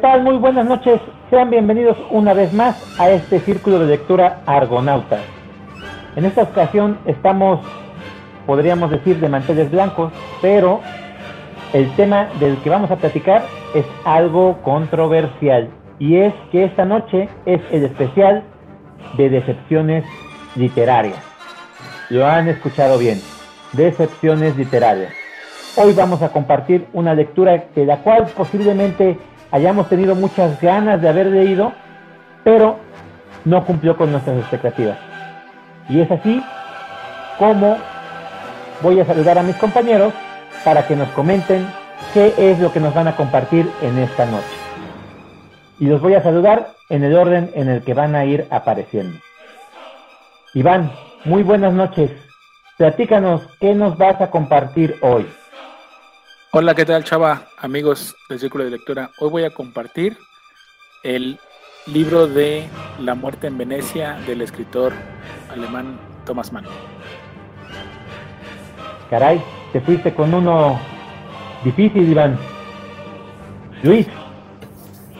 ¿Qué tal? Muy buenas noches. Sean bienvenidos una vez más a este círculo de lectura Argonauta. En esta ocasión estamos, podríamos decir, de manteles blancos, pero el tema del que vamos a platicar es algo controversial y es que esta noche es el especial de decepciones literarias. Lo han escuchado bien, decepciones literarias. Hoy vamos a compartir una lectura de la cual posiblemente hayamos tenido muchas ganas de haber leído, pero no cumplió con nuestras expectativas. Y es así como voy a saludar a mis compañeros para que nos comenten qué es lo que nos van a compartir en esta noche. Y los voy a saludar en el orden en el que van a ir apareciendo. Iván, muy buenas noches. Platícanos qué nos vas a compartir hoy. Hola, ¿qué tal, chava? Amigos del Círculo de Lectura. Hoy voy a compartir el libro de La muerte en Venecia del escritor alemán Thomas Mann. Caray, te fuiste con uno difícil, Iván. Luis,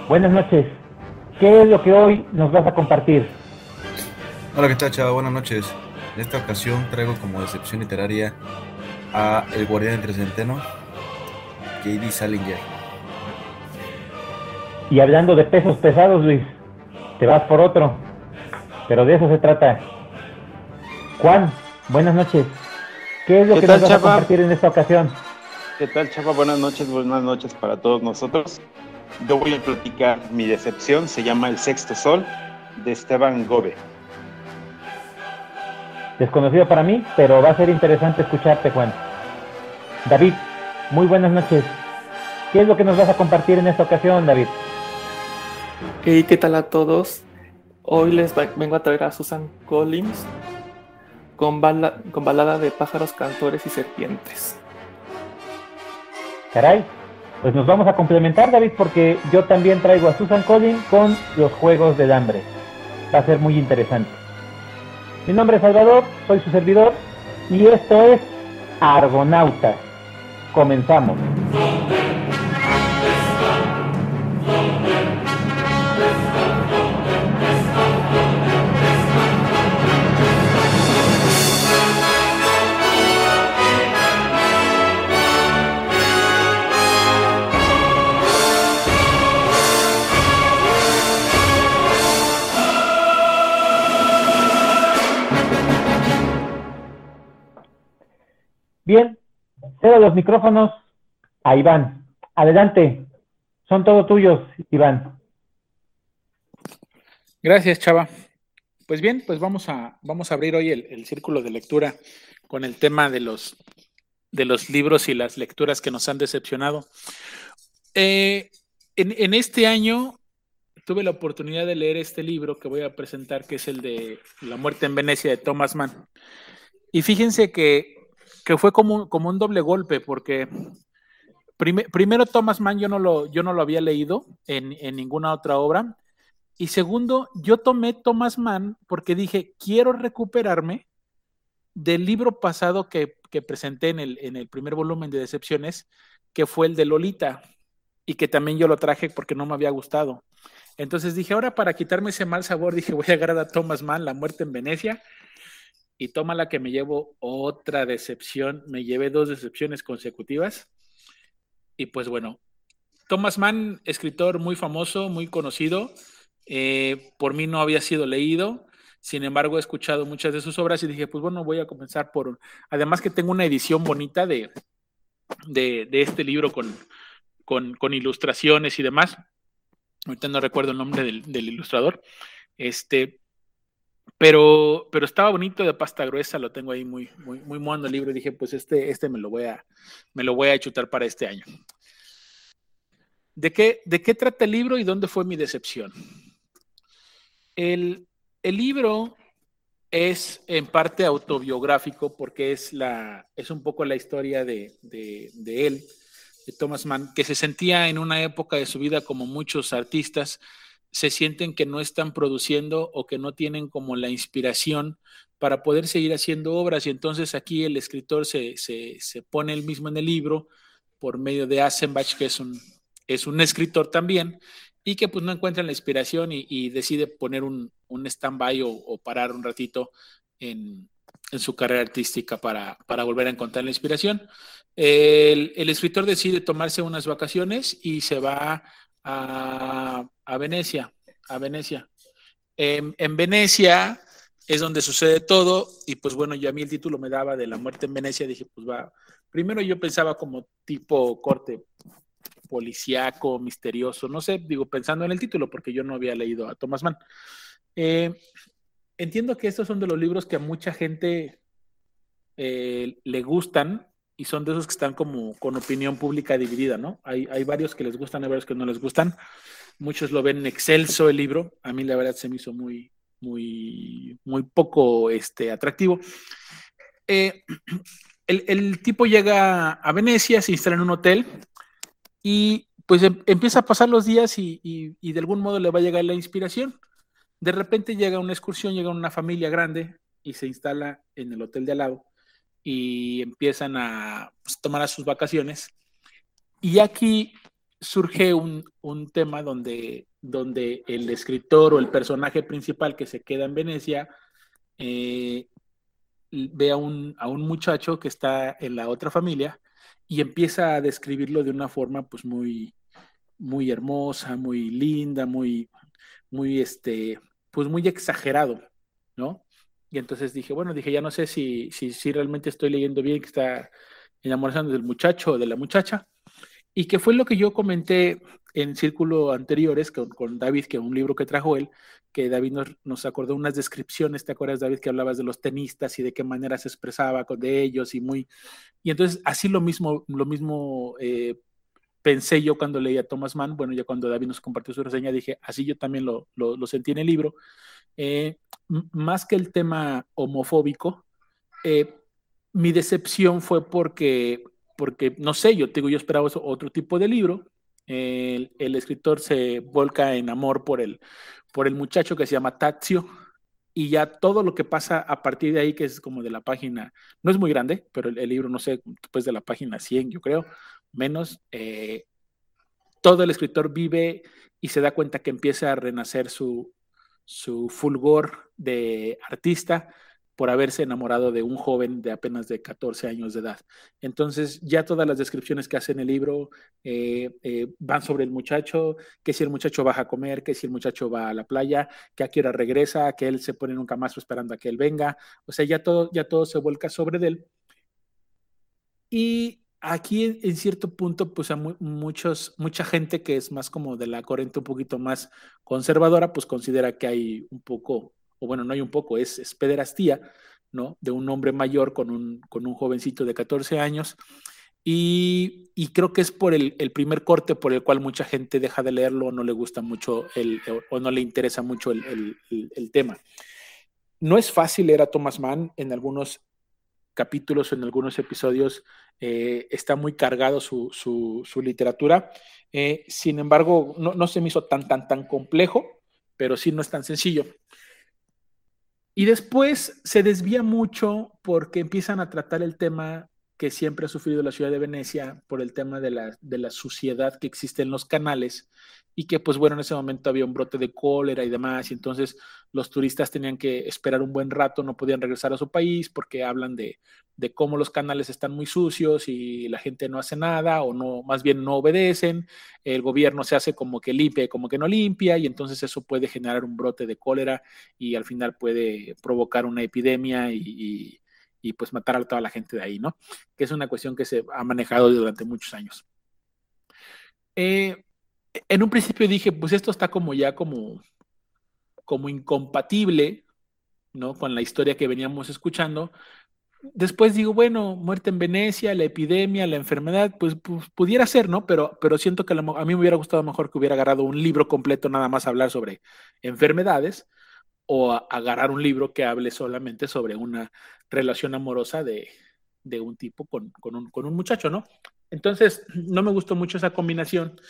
buenas noches. ¿Qué es lo que hoy nos vas a compartir? Hola, ¿qué tal, chava? Buenas noches. En esta ocasión traigo como decepción literaria a El Guardián entre Centeno J.D. Salinger. Y hablando de pesos pesados, Luis, te vas por otro. Pero de eso se trata. Juan, buenas noches. ¿Qué es lo que nos vas a compartir en esta ocasión? ¿Qué tal, Chapa? Buenas noches, buenas noches para todos nosotros. Yo voy a platicar mi decepción, se llama El Sexto Sol, de Esteban Gobe. Desconocido para mí, pero va a ser interesante escucharte, Juan. David, muy buenas noches. ¿Qué es lo que nos vas a compartir en esta ocasión, David? Hey, ¿qué tal a todos? Hoy les vengo a traer a Susan Collins con, con balada de pájaros, cantores y serpientes. Caray, pues nos vamos a complementar, David, porque yo también traigo a Susan Collins con los Juegos del Hambre. Va a ser muy interesante. Mi nombre es Salvador, soy su servidor y esto es Argonautas. Comenzamos. Cedo los micrófonos a Iván. Adelante, son todos tuyos, Iván. Gracias, Chava. Pues bien, pues vamos a, vamos a abrir hoy el, círculo de lectura con el tema de los, de los libros y las lecturas que nos han decepcionado. Eh, en, en este año tuve la oportunidad de leer este libro que voy a presentar, que es el de La muerte en Venecia de Thomas Mann. Y fíjense que que fue como, como un doble golpe, porque primero Thomas Mann yo no lo, yo no lo había leído en, ninguna otra obra, y segundo, yo tomé Thomas Mann porque dije, quiero recuperarme del libro pasado que, presenté en el, en el primer volumen de Decepciones, que fue el de Lolita, y que también yo lo traje porque no me había gustado. Entonces dije, ahora para quitarme ese mal sabor, dije, voy a agarrar a Thomas Mann, La muerte en Venecia, y toma la que me llevo otra decepción. Me llevé dos decepciones consecutivas. Y pues bueno, Thomas Mann, escritor muy famoso, muy conocido. Eh, por mí no había sido leído. Sin embargo, he escuchado muchas de sus obras y dije, pues bueno, voy a comenzar por... Además que tengo una edición bonita de, de, este libro con, con, ilustraciones y demás. Ahorita no recuerdo el nombre del, del ilustrador. Este, pero, pero estaba bonito de pasta gruesa, lo tengo ahí muy, muy, muy mono el libro dije, pues este, este me lo voy a, me lo voy a chutar para este año. ¿De qué, ¿De qué trata el libro y dónde fue mi decepción? El, el libro es en parte autobiográfico porque es, la, es un poco la historia de, de él, de Thomas Mann, que se sentía en una época de su vida como muchos artistas, se sienten que no están produciendo o que no tienen como la inspiración para poder seguir haciendo obras. Y entonces aquí el escritor se, se, pone el mismo en el libro por medio de Asenbach, que es un, es un escritor también y que pues no encuentra la inspiración y, decide poner un, un stand-by o, parar un ratito en, en su carrera artística para, para, volver a encontrar la inspiración. El, el, escritor decide tomarse unas vacaciones y se va a, a Venecia, a Venecia. En, en, Venecia es donde sucede todo y pues bueno, ya a mí el título me daba de la muerte en Venecia, dije pues va, primero yo pensaba como tipo corte policíaco, misterioso, no sé, digo, pensando en el título, porque yo no había leído a Thomas Mann. Eh, entiendo que estos son de los libros que a mucha gente eh, le gustan y son de esos que están como con opinión pública dividida, ¿no? Hay, hay varios que les gustan, hay varios que no les gustan. Muchos lo ven excelso el libro. A mí la verdad se me hizo muy, muy, muy poco este, atractivo. Eh, el, el, tipo llega a Venecia, se instala en un hotel y pues em, empieza a pasar los días y, de algún modo le va a llegar la inspiración. De repente llega una excursión, llega una familia grande y se instala en el hotel de al lado y empiezan a pues, tomar sus vacaciones. Y aquí surge un, tema donde, donde el escritor o el personaje principal que se queda en Venecia eh, ve a un, a un muchacho que está en la otra familia y empieza a describirlo de una forma pues muy, muy hermosa, muy linda, muy, muy, este, pues muy exagerado, ¿no? Y entonces dije, bueno, dije, ya no sé si, si, si realmente estoy leyendo bien que está enamorando del muchacho o de la muchacha. Y que fue lo que yo comenté en círculo anteriores con, con David, que un libro que trajo él, que David nos, nos, acordó unas descripciones, ¿te acuerdas, David, que hablabas de los tenistas y de qué manera se expresaba de ellos y muy... Y entonces así lo mismo, lo mismo eh, pensé yo cuando leía Thomas Mann, bueno, ya cuando David nos compartió su reseña, dije, así yo también lo, lo, sentí en el libro. Eh, más que el tema homofóbico, eh, mi decepción fue porque, porque, no sé, yo, digo, yo esperaba otro tipo de libro, el, escritor se volca en amor por el, por el muchacho que se llama Tazio, y ya todo lo que pasa a partir de ahí, que es como de la página, no es muy grande, pero el, libro, no sé, después de la página 100, yo creo, menos, eh, todo el escritor vive y se da cuenta que empieza a renacer su, su fulgor de artista por haberse enamorado de un joven de apenas de 14 años de edad. Entonces, ya todas las descripciones que hace en el libro eh, eh, van sobre el muchacho, que si el muchacho baja a comer, que si el muchacho va a la playa, que a qué regresa, que él se pone en un camastro esperando a que él venga. O sea, ya todo, ya todo se vuelca sobre él. Y aquí en, cierto punto, pues a muchos, mucha gente que es más como de la corriente un poquito más conservadora, pues considera que hay un poco o bueno, no hay un poco, es, es pederastía, ¿no? De un hombre mayor con un, con un jovencito de 14 años. Y, y creo que es por el, el, primer corte por el cual mucha gente deja de leerlo o no le gusta mucho el, o no le interesa mucho el, el, tema. No es fácil leer a Thomas Mann en algunos capítulos, en algunos episodios, eh, está muy cargado su, su, su literatura. Eh, sin embargo, no, no, se me hizo tan, tan, tan complejo, pero sí no es tan sencillo. Y después se desvía mucho porque empiezan a tratar el tema que siempre ha sufrido la ciudad de Venecia por el tema de la, de la suciedad que existe en los canales y que pues bueno, en ese momento había un brote de cólera y demás, y entonces los turistas tenían que esperar un buen rato, no podían regresar a su país porque hablan de, de cómo los canales están muy sucios y la gente no hace nada o no, más bien no obedecen, el gobierno se hace como que limpia y como que no limpia, y entonces eso puede generar un brote de cólera y al final puede provocar una epidemia y, y pues matar a toda la gente de ahí, ¿no? Que es una cuestión que se ha manejado durante muchos años. Eh, en un principio dije, pues esto está como ya como, como incompatible, ¿no? Con la historia que veníamos escuchando. Después digo, bueno, muerte en Venecia, la epidemia, la enfermedad, pues, pues pudiera ser, ¿no? Pero, pero siento que a mí me hubiera gustado mejor que hubiera agarrado un libro completo nada más hablar sobre enfermedades o agarrar un libro que hable solamente sobre una relación amorosa de, de un tipo con, con, un, con, un, muchacho, ¿no? Entonces, no me gustó mucho esa combinación.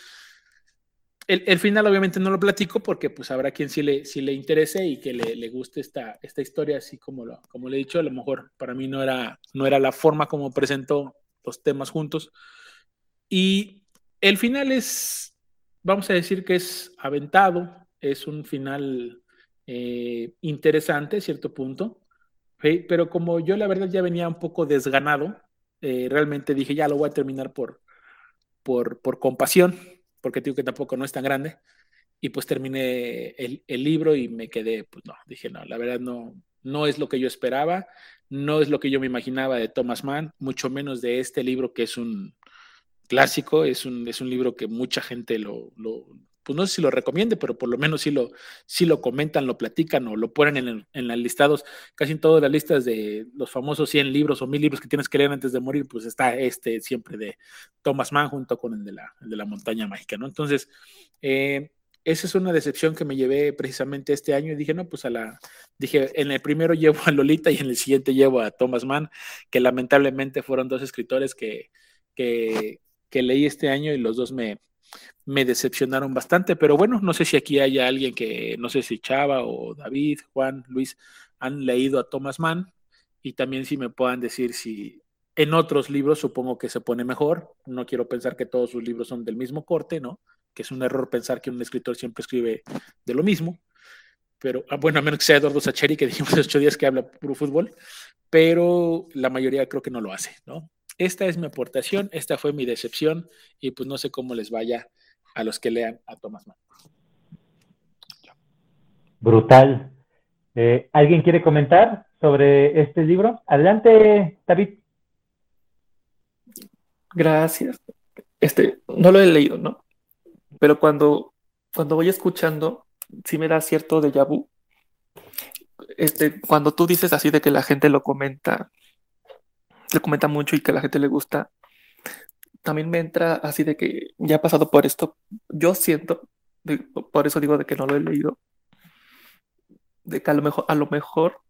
El, el, final obviamente no lo platico porque pues habrá quien sí le, sí le interese y que le, le guste esta, esta historia, así como, lo, como le he dicho, a lo mejor para mí no era, no era la forma como presentó los temas juntos. Y el final es, vamos a decir que es aventado, es un final eh, interesante a cierto punto, pero como yo la verdad ya venía un poco desganado, eh, realmente dije, ya lo voy a terminar por, por, por compasión, porque digo que tampoco no es tan grande, y pues terminé el, el, libro y me quedé, pues no, dije, no, la verdad no, no es lo que yo esperaba, no es lo que yo me imaginaba de Thomas Mann, mucho menos de este libro que es un clásico, es un, es un libro que mucha gente lo, lo pues no sé si lo recomiende, pero por lo menos sí lo, sí lo comentan, lo platican o lo ponen en, en los listados, casi en todas las listas de los famosos 100 libros o 1000 libros que tienes que leer antes de morir, pues está este siempre de Thomas Mann junto con el de la, de la montaña mágica, ¿no? Entonces, eh, esa es una decepción que me llevé precisamente este año y dije, no, pues a la, dije, en el primero llevo a Lolita y en el siguiente llevo a Thomas Mann, que lamentablemente fueron dos escritores que, que, que leí este año y los dos me, me decepcionaron bastante, pero bueno, no sé si aquí haya alguien que, no sé si Chava o David, Juan, Luis, han leído a Thomas Mann y también si me puedan decir si en otros libros supongo que se pone mejor, no quiero pensar que todos sus libros son del mismo corte, ¿no? Que es un error pensar que un escritor siempre escribe de lo mismo, pero ah, bueno, a menos que sea Eduardo Sacheri, que dijimos hace ocho días que habla puro fútbol, pero la mayoría creo que no lo hace, ¿no? Esta es mi aportación, esta fue mi decepción y pues no sé cómo les vaya a los que lean a Thomas Mann. Brutal. Eh, ¿Alguien quiere comentar sobre este libro? Adelante, David. Gracias. Este, no lo he leído, ¿no? Pero cuando, cuando voy escuchando, sí me da cierto déjà vu. Este, cuando tú dices así de que la gente lo comenta, le comenta mucho y que a la gente le gusta, también me entra así de que ya he pasado por esto. Yo siento, por eso digo de que no lo he leído, de que a lo mejor, a lo mejor,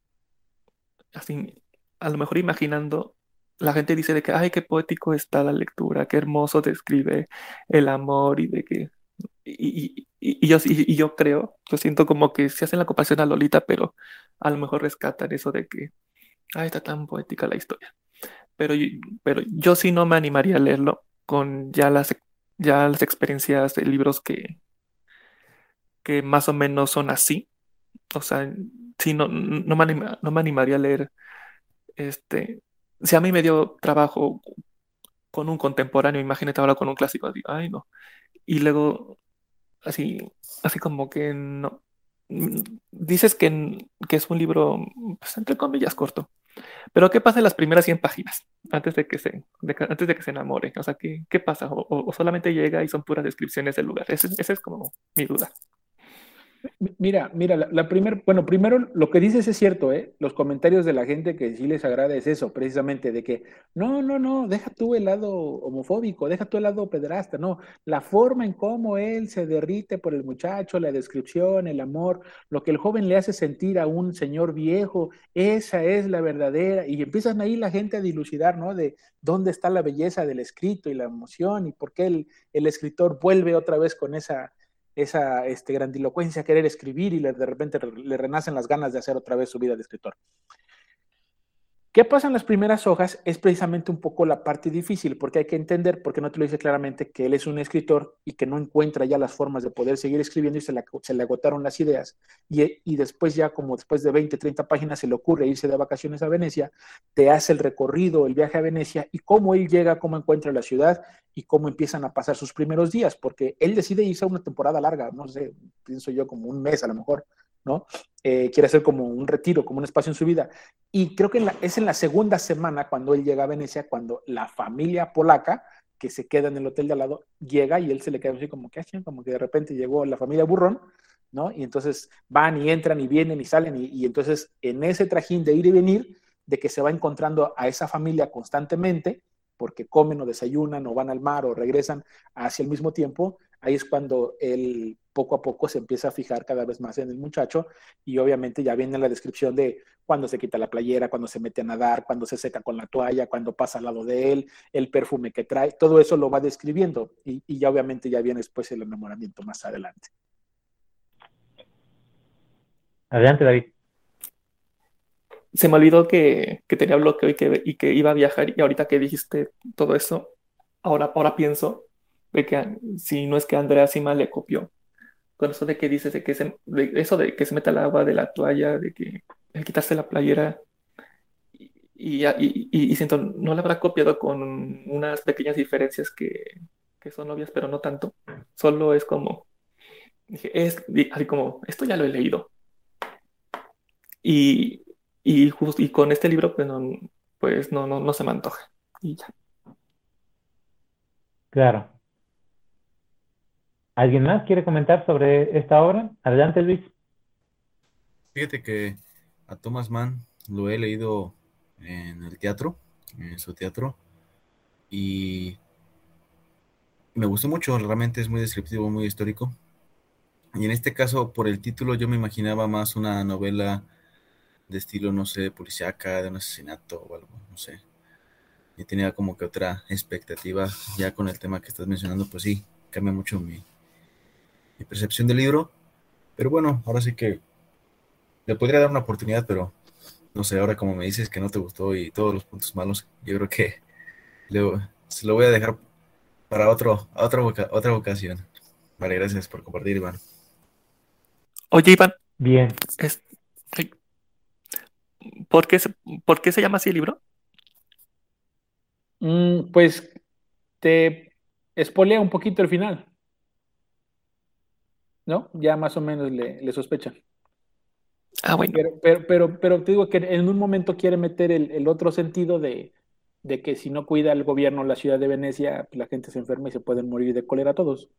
así, a lo mejor imaginando, la gente dice de que, ay, qué poético está la lectura, qué hermoso describe el amor y de que, y, y, yo, y, yo creo, yo siento como que se hacen la compasión a Lolita, pero a lo mejor rescatan eso de que, ay, está tan poética la historia pero, pero yo sí no me animaría a leerlo con ya las, ya las experiencias de libros que, que más o menos son así. O sea, sí, no, no, me, no me animaría a leer este. Si a mí me dio trabajo con un contemporáneo, imagínate ahora con un clásico, así, ay no. Y luego, así, así como que no. Dices que, que es un libro, pues, entre comillas, corto. Pero ¿qué pasa en las primeras 100 páginas antes de que se, antes de que se enamore? O sea, ¿qué, qué pasa? O, solamente llega y son puras descripciones del lugar? Esa es como mi duda. Mira, mira, la, primera, bueno, primero lo que dices es cierto, ¿eh? Los comentarios de la gente que sí les agrada es eso, precisamente, de que no, no, no, deja tú el lado homofóbico, deja tú el lado pederasta, no, la forma en cómo él se derrite por el muchacho, la descripción, el amor, lo que el joven le hace sentir a un señor viejo, esa es la verdadera, y empiezan ahí la gente a dilucidar, ¿no? De dónde está la belleza del escrito y la emoción y por qué el, el escritor vuelve otra vez con esa esa este, grandilocuencia, querer escribir y de repente le renacen las ganas de hacer otra vez su vida de escritor. ¿Qué pasa en las primeras hojas? Es precisamente un poco la parte difícil, porque hay que entender, porque no te lo dice claramente, que él es un escritor y que no encuentra ya las formas de poder seguir escribiendo y se le, se le agotaron las ideas. Y, y, después ya, como después de 20, 30 páginas, se le ocurre irse de vacaciones a Venecia, te hace el recorrido, el viaje a Venecia y cómo él llega, cómo encuentra la ciudad y cómo empiezan a pasar sus primeros días, porque él decide irse a una temporada larga, no sé, pienso yo como un mes a lo mejor, ¿no? Eh, quiere hacer como un retiro, como un espacio en su vida. Y creo que es en la segunda semana cuando él llega a Venecia, cuando la familia polaca, que se queda en el hotel de al lado, llega y él se le queda así como que, como que de repente llegó la familia burrón, ¿no? Y entonces van y entran y vienen y salen y, y entonces en ese trajín de ir y venir, de que se va encontrando a esa familia constantemente, porque comen o desayunan o van al mar o regresan hacia el mismo tiempo, ahí es cuando él poco a poco se empieza a fijar cada vez más en el muchacho y obviamente ya viene la descripción de cuando se quita la playera, cuando se mete a nadar, cuando se seca con la toalla, cuando pasa al lado de él, el perfume que trae, todo eso lo va describiendo y, ya obviamente ya viene después el enamoramiento más adelante. Adelante, David. Se me olvidó que, tenía bloqueo y que, y que iba a viajar y ahorita que dijiste todo eso, ahora, ahora pienso de que si no es que Andrea Sima le copió. Con eso de que dices de que se, eso de que se meta el agua de la toalla, de que el quitarse la playera, y, y, y, siento, no la habrá copiado con unas pequeñas diferencias que, que, son obvias, pero no tanto. Solo es como, dije, es así como, esto ya lo he leído. Y, y con este libro, pues no, pues no, no, no se me antoja. Y ya. Claro. ¿Alguien más quiere comentar sobre esta obra? Adelante, Luis. Fíjate que a Thomas Mann lo he leído en el teatro, en su teatro, y me gustó mucho, realmente es muy descriptivo, muy histórico. Y en este caso, por el título, yo me imaginaba más una novela de estilo, no sé, policíaca, de un asesinato o algo, no sé. Y tenía como que otra expectativa, ya con el tema que estás mencionando, pues sí, cambia mucho mi, mi percepción del libro. Pero bueno, ahora sí que le podría dar una oportunidad, pero no sé, ahora como me dices que no te gustó y todos los puntos malos, yo creo que se lo voy a dejar para otro, otra, otra ocasión. Vale, gracias por compartir, Iván. Oye, Iván. Bien. ¿por, qué se, ¿Por qué se llama así el libro? Mm, pues te espolea un poquito el final. ¿No? Ya más o menos le, le sospechan. Ah, bueno. Pero, pero, pero, te digo que en un momento quiere meter el, otro sentido de, que si no cuida el gobierno la ciudad de Venecia, pues la gente se enferma y se pueden morir de cólera todos.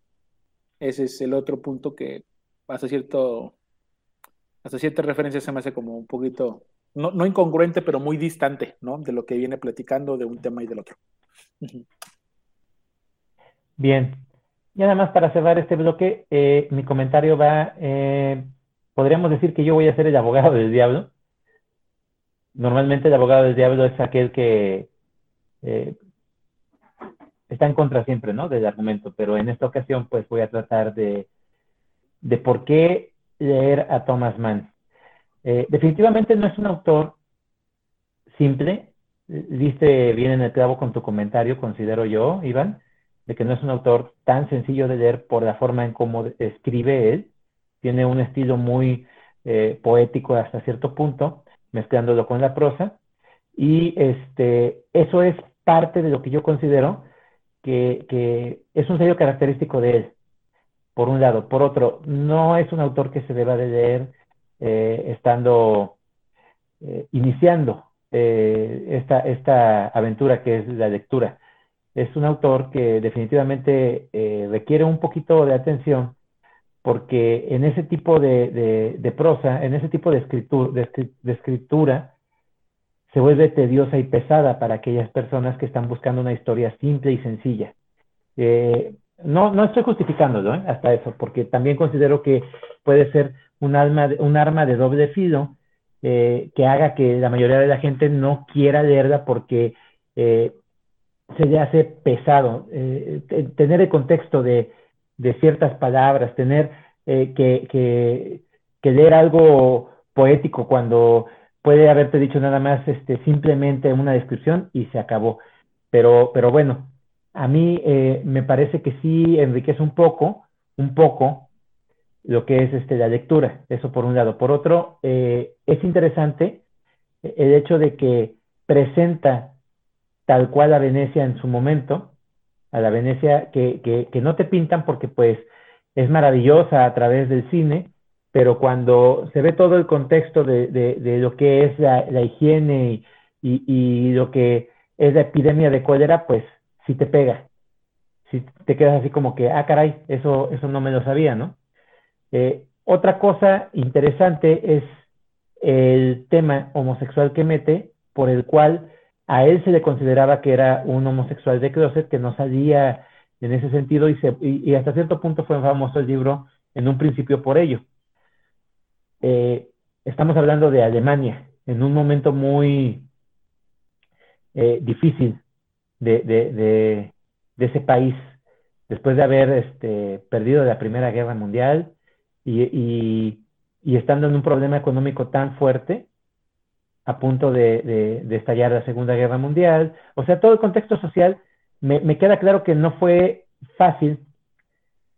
Ese es el otro punto que hasta cierto hasta cierta referencia se me hace como un poquito, no, no incongruente, pero muy distante, ¿no? De lo que viene platicando de un tema y del otro. Bien. Y nada más para cerrar este bloque, eh, mi comentario va eh, podríamos decir que yo voy a ser el abogado del diablo. Normalmente el abogado del diablo es aquel que eh, está en contra siempre, ¿no? Del argumento, pero en esta ocasión pues voy a tratar de, de por qué leer a Thomas Mann. Eh, definitivamente no es un autor simple, diste bien en el clavo con tu comentario, considero yo, Iván, de que no es un autor tan sencillo de leer por la forma en cómo escribe él tiene un estilo muy eh, poético hasta cierto punto, mezclándolo con la prosa, y este, eso es parte de lo que yo considero que, es un sello característico de él, por un lado. Por otro, no es un autor que se deba de leer eh, estando eh, iniciando esta, esta aventura que es la lectura. Es un autor que definitivamente requiere un poquito de atención porque en ese tipo de, prosa, en ese tipo de, de, escritura, se vuelve tediosa y pesada para aquellas personas que están buscando una historia simple y sencilla. Eh, no, no estoy justificándolo ¿eh? hasta eso, porque también considero que puede ser un, alma, un arma de doble filo eh, que haga que la mayoría de la gente no quiera leerla porque se le hace pesado. tener el contexto de, de ciertas palabras, tener eh, que, que, leer algo poético cuando puede haberte dicho nada más este, simplemente una descripción y se acabó. Pero, pero bueno, a mí eh, me parece que sí enriquece un poco, un poco lo que es este, la lectura, eso por un lado. Por otro, eh, es interesante el hecho de que presenta tal cual a Venecia en su momento, a la Venecia que, que, no te pintan porque pues es maravillosa a través del cine, pero cuando se ve todo el contexto de, de, lo que es la, higiene y, y, lo que es la epidemia de cólera, pues sí te pega. Si te quedas así como que, ah, caray, eso, eso no me lo sabía, ¿no? Eh, otra cosa interesante es el tema homosexual que mete, por el cual a él se le consideraba que era un homosexual de closet, que no salía en ese sentido y, y, hasta cierto punto fue famoso el libro en un principio por ello. Eh, estamos hablando de Alemania, en un momento muy eh, difícil de, ese país, después de haber este, perdido la Primera Guerra Mundial y, y estando en un problema económico tan fuerte, a punto de, estallar la Segunda Guerra Mundial. O sea, todo el contexto social, me, queda claro que no fue fácil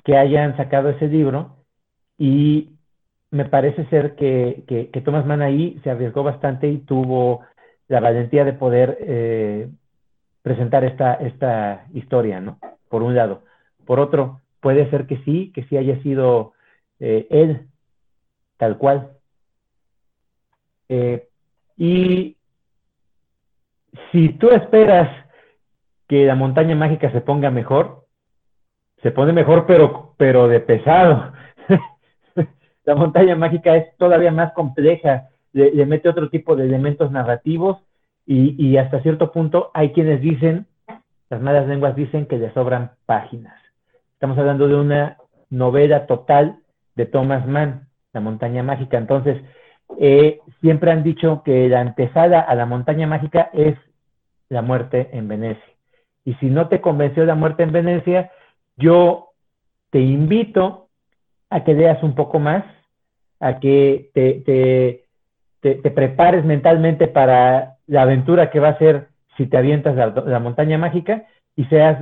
que hayan sacado ese libro y me parece ser que, que, Thomas Mann ahí se arriesgó bastante y tuvo la valentía de poder eh, presentar esta, esta historia, ¿no? Por un lado. Por otro, puede ser que sí, que sí haya sido eh, él, tal cual. Eh, y si tú esperas que la montaña mágica se ponga mejor, se pone mejor, pero, pero de pesado. la montaña mágica es todavía más compleja, le, mete otro tipo de elementos narrativos y, y, hasta cierto punto hay quienes dicen, las malas lenguas dicen que le sobran páginas. Estamos hablando de una novela total de Thomas Mann, La montaña mágica. Entonces, eh, siempre han dicho que la antesala a la montaña mágica es la muerte en Venecia. Y si no te convenció la muerte en Venecia, yo te invito a que leas un poco más, a que te, te, prepares mentalmente para la aventura que va a ser si te avientas la, la montaña mágica y seas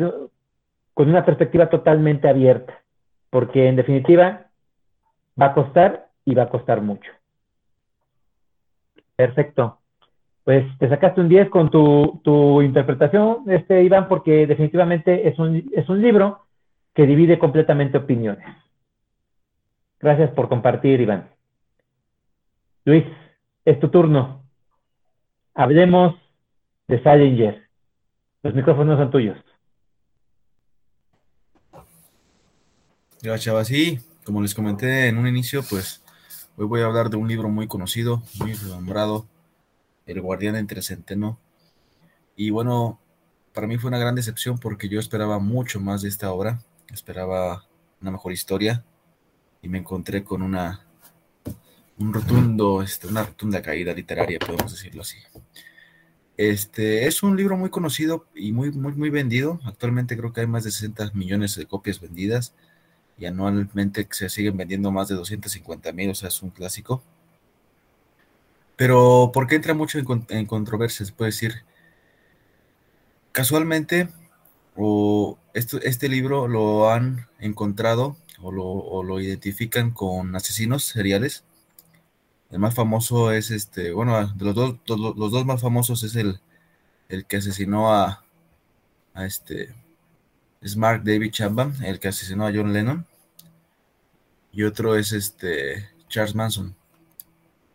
con una perspectiva totalmente abierta, porque en definitiva va a costar y va a costar mucho. Perfecto. Pues te sacaste un 10 con tu, tu interpretación, este Iván, porque definitivamente es un, es un libro que divide completamente opiniones. Gracias por compartir, Iván. Luis, es tu turno. Hablemos de Salinger. Los micrófonos son tuyos. Gracias, Chava. Sí, como les comenté en un inicio, pues hoy voy a hablar de un libro muy conocido, muy renombrado, El Guardián entre Centeno. Y bueno, para mí fue una gran decepción porque yo esperaba mucho más de esta obra, esperaba una mejor historia y me encontré con una un rotundo, este, una rotunda caída literaria, podemos decirlo así. Este es un libro muy conocido y muy, muy, muy vendido. Actualmente creo que hay más de 60 millones de copias vendidas y anualmente se siguen vendiendo más de 250 mil, o sea, es un clásico. Pero, ¿por qué entra mucho en, controversia? Se puede decir, casualmente, o este libro lo han encontrado o lo, identifican con asesinos seriales. El más famoso es este, bueno, de los dos, los, dos más famosos es el, el que asesinó a, a este, es Mark David Chapman, el que asesinó a John Lennon. Y otro es este Charles Manson,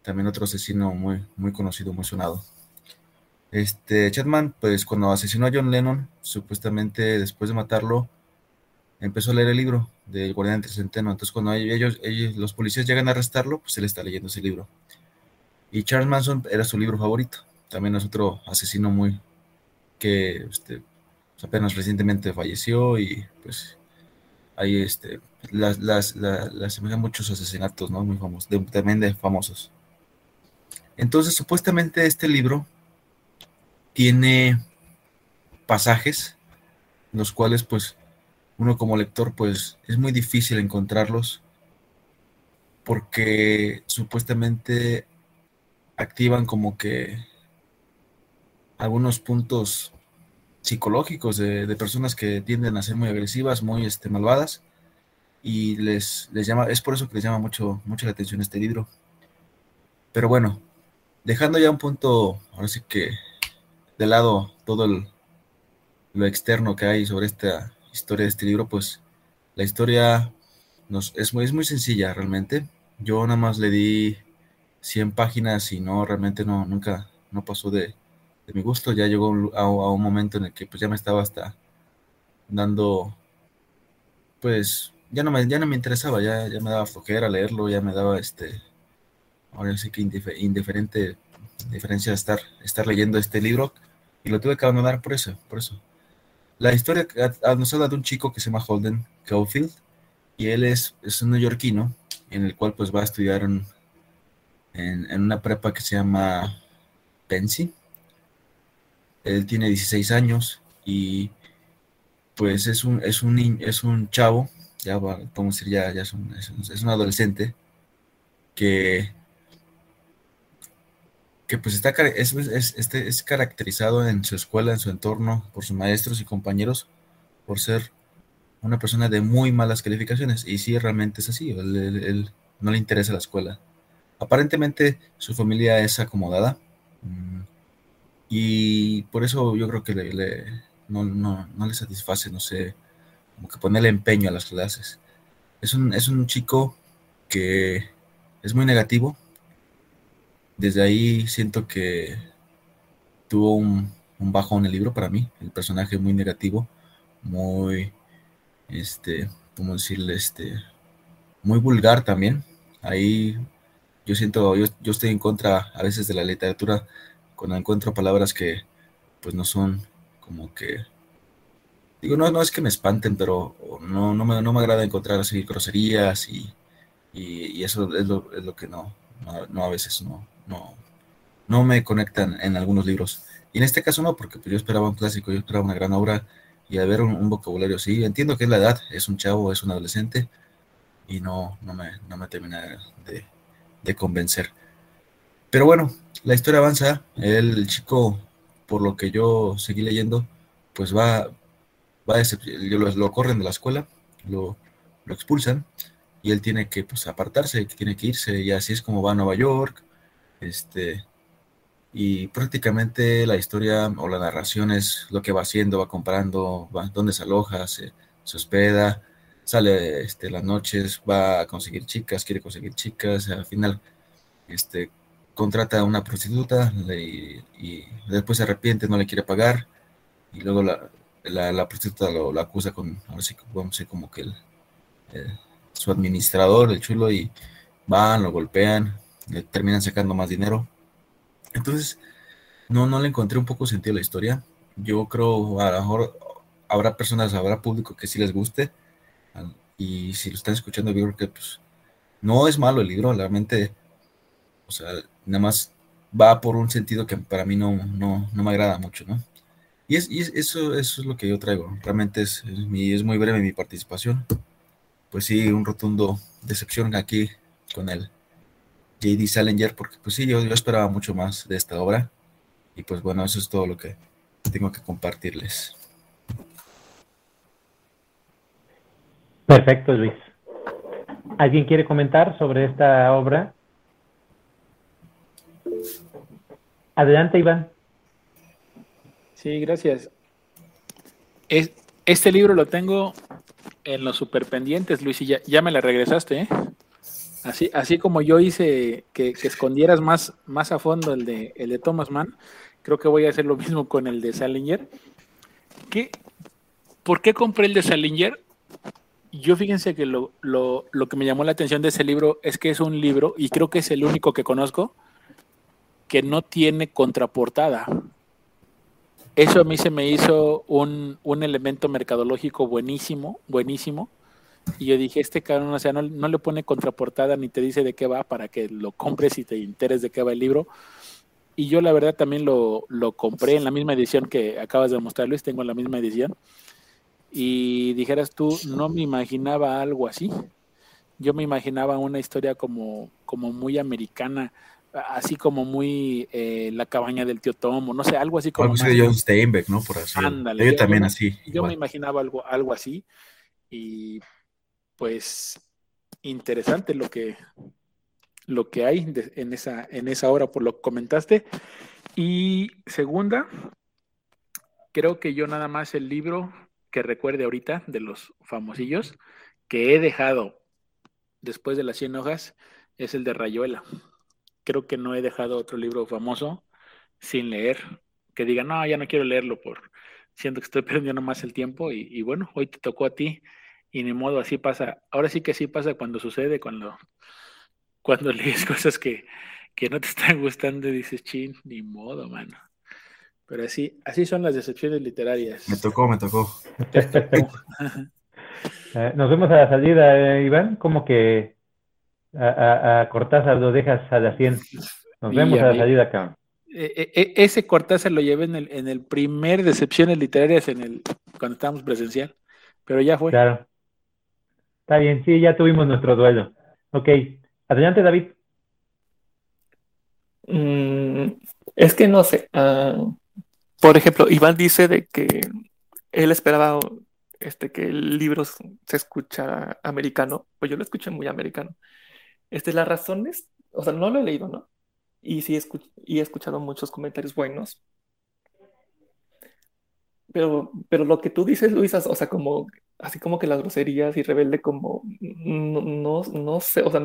también otro asesino muy, muy conocido, muy sonado. Este Chapman, pues cuando asesinó a John Lennon, supuestamente después de matarlo, empezó a leer el libro del Guardián entre Centeno. Entonces, cuando ellos, ellos, los policías llegan a arrestarlo, pues él está leyendo ese libro. Y Charles Manson era su libro favorito. También es otro asesino muy que este, apenas recientemente falleció y pues ahí este, las, las, las, muchos asesinatos, ¿no? Muy famosos, también de famosos. Entonces, supuestamente este libro tiene pasajes en los cuales, pues, uno como lector, pues, es muy difícil encontrarlos porque supuestamente activan como que algunos puntos psicológicos de, personas que tienden a ser muy agresivas, muy este, malvadas, y les, les llama, es por eso que les llama mucho, la atención este libro. Pero bueno, dejando ya un punto, ahora sí que de lado todo lo externo que hay sobre esta historia de este libro, pues la historia nos, es, muy, es muy sencilla realmente. Yo nada más le di 100 páginas y no, realmente no, nunca, no pasó de, de mi gusto. Ya llegó a, un momento en el que pues ya me estaba hasta dando, pues ya no me, ya no me interesaba, ya, ya me daba flojera leerlo, ya me daba este, ahora sí que indiferente diferencia estar, estar leyendo este libro y lo tuve que abandonar por eso, por eso. La historia nos habla de un chico que se llama Holden Caulfield y él es, es un neoyorquino en el cual pues va a estudiar en, en una prepa que se llama Pensi él tiene 16 años y pues es un, es un, es un chavo, ya va, podemos decir, ya, ya es, un, es, un, adolescente que, que pues está, es, este, es caracterizado en su escuela, en su entorno, por sus maestros y compañeros, por ser una persona de muy malas calificaciones. Y sí, realmente es así. Él, no le interesa la escuela. Aparentemente su familia es acomodada. Y por eso yo creo que le, no, le satisface, no sé, como que ponerle empeño a las clases. Es un, es un chico que es muy negativo. Desde ahí siento que tuvo un, un bajo en el libro para mí. El personaje muy negativo, muy este, ¿cómo decirle? Este, muy vulgar también. Ahí yo siento, yo, yo estoy en contra a veces de la literatura cuando encuentro palabras que pues no son como que digo no, no es que me espanten pero no, no, me, no me agrada encontrar así groserías y, y, eso es lo, es lo que no, no, a veces no, no, no me conectan en algunos libros y en este caso no porque pues, yo esperaba un clásico yo esperaba una gran obra y a ver un, vocabulario así. Entiendo que es la edad, es un chavo, es un adolescente y no, no, me, no me termina de, convencer. Pero bueno, la historia avanza, el chico, por lo que yo seguí leyendo, pues va, va lo, lo corren de la escuela, lo, lo expulsan y él tiene que pues, apartarse, tiene que irse. Y así es como va a Nueva York, este, y prácticamente la historia o la narración es lo que va haciendo, va comprando, va, dónde se aloja, se, hospeda, sale este, las noches, va a conseguir chicas, quiere conseguir chicas, al final este, contrata a una prostituta y, después se arrepiente, no le quiere pagar y luego la, la, prostituta lo, acusa con, ahora sí, vamos a decir como que el, su administrador, el chulo, y van, lo golpean, le terminan sacando más dinero entonces, no, no le encontré un poco sentido a la historia. Yo creo, a lo mejor habrá personas, habrá público que sí les guste. Y si lo están escuchando, yo creo que pues, no es malo el libro, realmente, o sea, nada más va por un sentido que para mí no, no, no me agrada mucho, ¿no? Y, es, y eso, eso es lo que yo traigo. Realmente es, es, es muy breve mi participación. Pues sí, un rotundo decepción aquí con él. J.D. Salinger, porque pues sí, yo, yo esperaba mucho más de esta obra. Y pues bueno, eso es todo lo que tengo que compartirles. Perfecto, Luis. ¿Alguien quiere comentar sobre esta obra? Adelante, Iván. Sí, gracias. este libro lo tengo en los superpendientes, Luis, y ya, ya me la regresaste, ¿eh? Así, así como yo hice que, escondieras más, más a fondo el de, el de Thomas Mann, creo que voy a hacer lo mismo con el de Salinger. ¿Qué, ¿Por qué compré el de Salinger? Yo fíjense que lo, lo, lo, que me llamó la atención de ese libro es que es un libro, y creo que es el único que conozco, que no tiene contraportada. Eso a mí se me hizo un, un elemento mercadológico buenísimo, buenísimo, y yo dije, este cabrón, o sea, no, le pone contraportada ni te dice de qué va para que lo compres y te interese de qué va el libro. Y yo la verdad también lo, lo compré en la misma edición que acabas de mostrar, Luis, tengo la misma edición. Y dijeras tú, no me imaginaba algo así. Yo me imaginaba una historia como, como muy americana, así como muy eh, La cabaña del tío Tomo, no sé, algo así como... Algo de John Steinbeck, ¿no? Por así. Ándale, yo, también así. Yo me imaginaba algo, algo así. Y pues interesante lo que, lo que hay en, esa, en esa hora, por lo que comentaste. Y segunda, creo que yo nada más el libro que recuerde ahorita de los famosillos que he dejado después de las 100 hojas es el de Rayuela. Creo que no he dejado otro libro famoso sin leer, que diga, no, ya no quiero leerlo por siento que estoy perdiendo más el tiempo y, y bueno, hoy te tocó a ti y ni modo, así pasa. Ahora sí que sí pasa cuando sucede, cuando, cuando lees cosas que, no te están gustando y dices, chin, ni modo, mano. Pero así, así son las decepciones literarias. Me tocó, me tocó. Eh, nos vemos a la salida, eh, Iván. Como que a, a, Cortázar lo dejas a la 100. Nos vemos a la salida, cabrón. E, ese Cortázar lo llevé en el, en el primer Decepciones Literarias en el, cuando estábamos presencial, pero ya fue. Claro. Está bien, sí, ya tuvimos nuestro duelo. Ok, adelante David. Mm, es que no sé. Ah, por ejemplo, Iván dice de que él esperaba este, que el libro se escucha americano, pues yo lo escuché muy americano. Este, las razones, o sea, no lo he leído, ¿no? Y sí y he escuchado muchos comentarios buenos. Pero, pero lo que tú dices, Luisa, o sea, como, así como que las groserías y rebelde, como, no, no, no sé, o sea,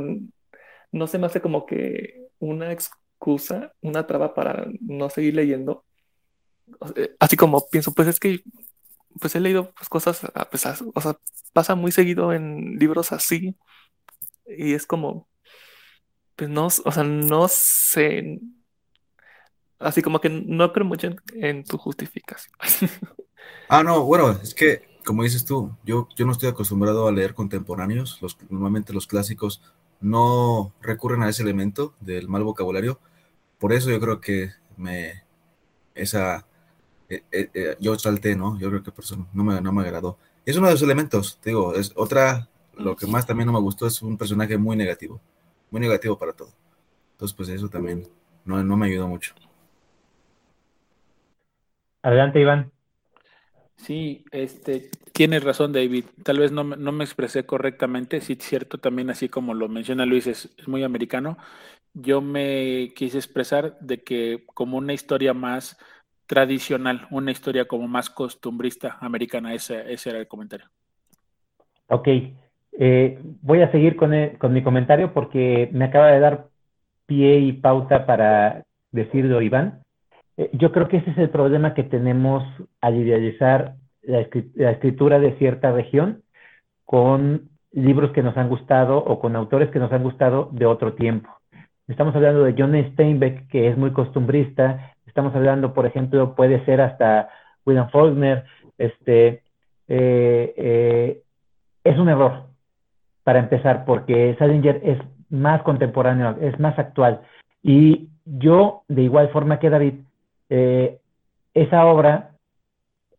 no se me hace como que una excusa, una traba para no seguir leyendo. Así como pienso, pues es que pues he leído pues, cosas, pesar, o sea, pasa muy seguido en libros así y es como, pues no, o sea, no sé, así como que no creo mucho en, tu justificación. Ah, no, bueno, es que, como dices tú, yo, yo no estoy acostumbrado a leer contemporáneos, los, normalmente los clásicos no recurren a ese elemento del mal vocabulario, por eso yo creo que me, esa eh, eh, eh, yo salté, ¿no? Yo creo que por no me, no me agradó. Es uno de los elementos, digo, es otra, lo que más también no me gustó es un personaje muy negativo, muy negativo para todo. Entonces, pues eso también no, no me ayudó mucho. Adelante, Iván. Sí, este, tienes razón, David. Tal vez no, no, me expresé correctamente. Sí, cierto, también así como lo menciona Luis, es, es, muy americano. Yo me quise expresar de que como una historia más tradicional, una historia como más costumbrista americana. Ese, ese era el comentario. Ok, eh, voy a seguir con, con, mi comentario porque me acaba de dar pie y pauta para decirlo, Iván. Eh, yo creo que ese es el problema que tenemos al idealizar la, la escritura de cierta región con libros que nos han gustado o con autores que nos han gustado de otro tiempo. Estamos hablando de John Steinbeck, que es muy costumbrista, Estamos hablando, por ejemplo, puede ser hasta William Faulkner. Este, eh, eh, es un error, para empezar, porque Salinger es más contemporáneo, es más actual. Y yo, de igual forma que David, eh, esa obra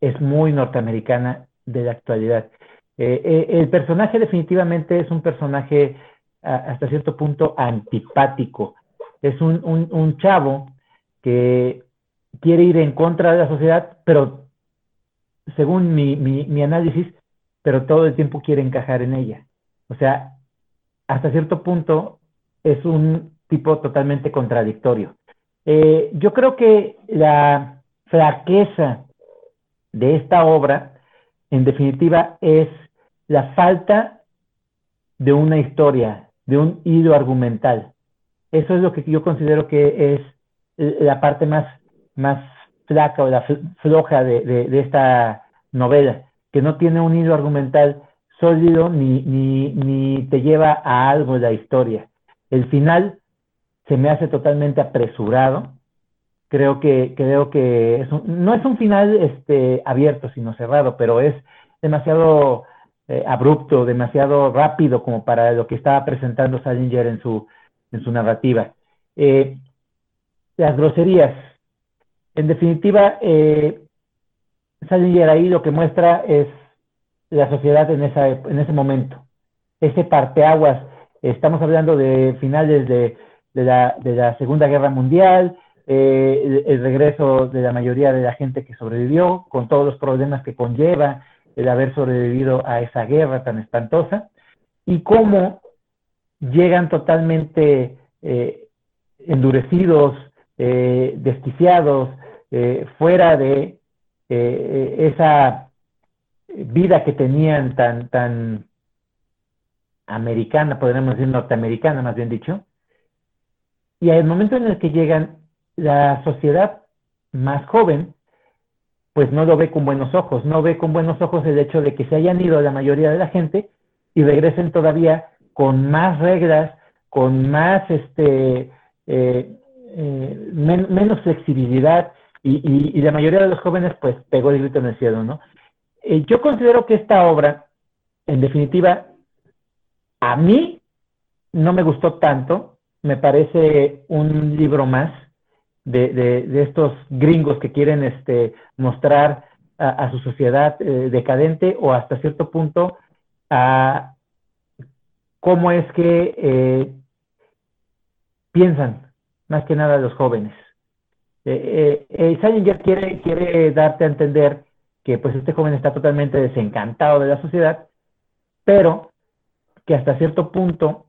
es muy norteamericana de la actualidad. el personaje definitivamente es un personaje hasta cierto punto antipático. Es un, un chavo que quiere ir en contra de la sociedad, pero según mi, mi, análisis, pero todo el tiempo quiere encajar en ella. O sea, hasta cierto punto es un tipo totalmente contradictorio. Eh, yo creo que la flaqueza de esta obra, en definitiva, es la falta de una historia, de un hilo argumental. Eso es lo que yo considero que es la parte más, más flaca o la floja de, esta novela, que no tiene un hilo argumental sólido ni, ni, ni te lleva a algo la historia. El final se me hace totalmente apresurado. Creo que, creo que es no es un final este, abierto, sino cerrado, pero es demasiado eh, abrupto, demasiado rápido como para lo que estaba presentando Salinger en su, en su narrativa. Eh, las groserías. En definitiva, eh, Salinger ahí lo que muestra es la sociedad en, esa, en ese momento. Ese parteaguas, estamos hablando de finales de, de, la, de la, Segunda Guerra Mundial, eh, el, regreso de la mayoría de la gente que sobrevivió, con todos los problemas que conlleva el haber sobrevivido a esa guerra tan espantosa, y cómo llegan totalmente eh, endurecidos, eh, desquiciados, eh, fuera de esa vida que tenían tan, tan americana, podríamos decir norteamericana, más bien dicho. Y al momento en el que llegan, la sociedad más joven, pues no lo ve con buenos ojos, no ve con buenos ojos el hecho de que se hayan ido la mayoría de la gente y regresen todavía con más reglas, con más este, eh, eh, menos flexibilidad y, la mayoría de los jóvenes pues pegó el grito en el cielo, ¿no? Eh, yo considero que esta obra, en definitiva, a mí no me gustó tanto, me parece un libro más de, estos gringos que quieren este, mostrar a, su sociedad eh, decadente o hasta cierto punto a cómo es que piensan más que nada los jóvenes. Eh, eh, eh quiere, quiere darte a entender que pues este joven está totalmente desencantado de la sociedad, pero que hasta cierto punto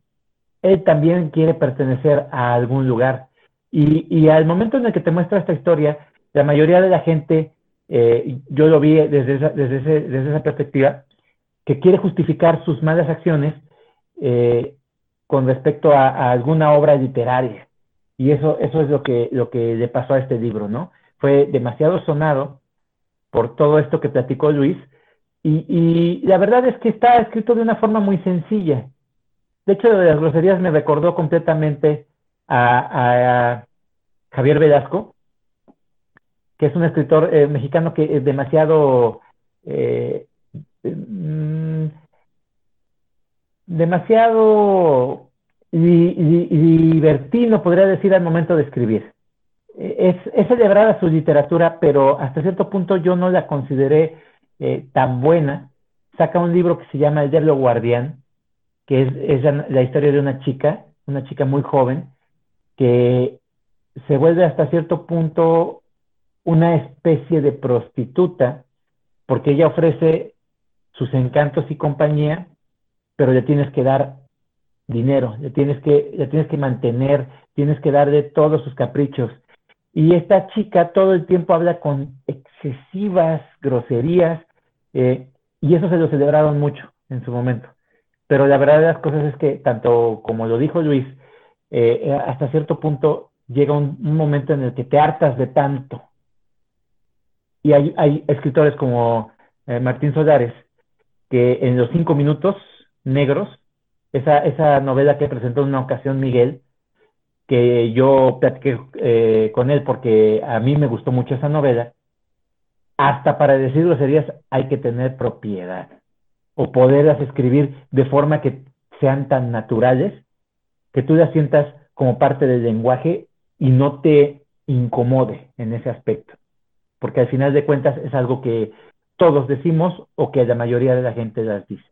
él también quiere pertenecer a algún lugar. Y, al momento en el que te muestra esta historia, la mayoría de la gente, eh, yo lo vi desde esa, desde, esa perspectiva, que quiere justificar sus malas acciones eh, con respecto a, alguna obra literaria. Y eso, eso es lo que, lo que le pasó a este libro, ¿no? Fue demasiado sonado por todo esto que platicó Luis, y, la verdad es que está escrito de una forma muy sencilla. De hecho, de las groserías me recordó completamente a, Javier Velasco, que es un escritor eh, mexicano que es demasiado eh, mm, demasiado libertino, podría decir, al momento de escribir. Es, celebrada su literatura, pero hasta cierto punto yo no la consideré eh, tan buena, saca un libro que se llama El Diablo Guardián, que es, la, historia de una chica, una chica muy joven, que se vuelve hasta cierto punto una especie de prostituta, porque ella ofrece sus encantos y compañía, pero le tienes que dar dinero, le tienes que, le tienes que mantener, tienes que darle todos sus caprichos. Y esta chica todo el tiempo habla con excesivas groserías, eh, y eso se lo celebraron mucho en su momento. Pero la verdad de las cosas es que, tanto como lo dijo Luis, eh, eh, hasta cierto punto llega un, momento en el que te hartas de tanto. Y hay, escritores como Martín Solares, que en los cinco minutos negros, esa, esa novela que presentó en una ocasión Miguel, que yo platiqué con él porque a mí me gustó mucho esa novela, hasta para decir groserías hay que tener propiedad o poderlas escribir de forma que sean tan naturales que tú las sientas como parte del lenguaje y no te incomode en ese aspecto. Porque al final de cuentas es algo que todos decimos o que la mayoría de la gente las dice.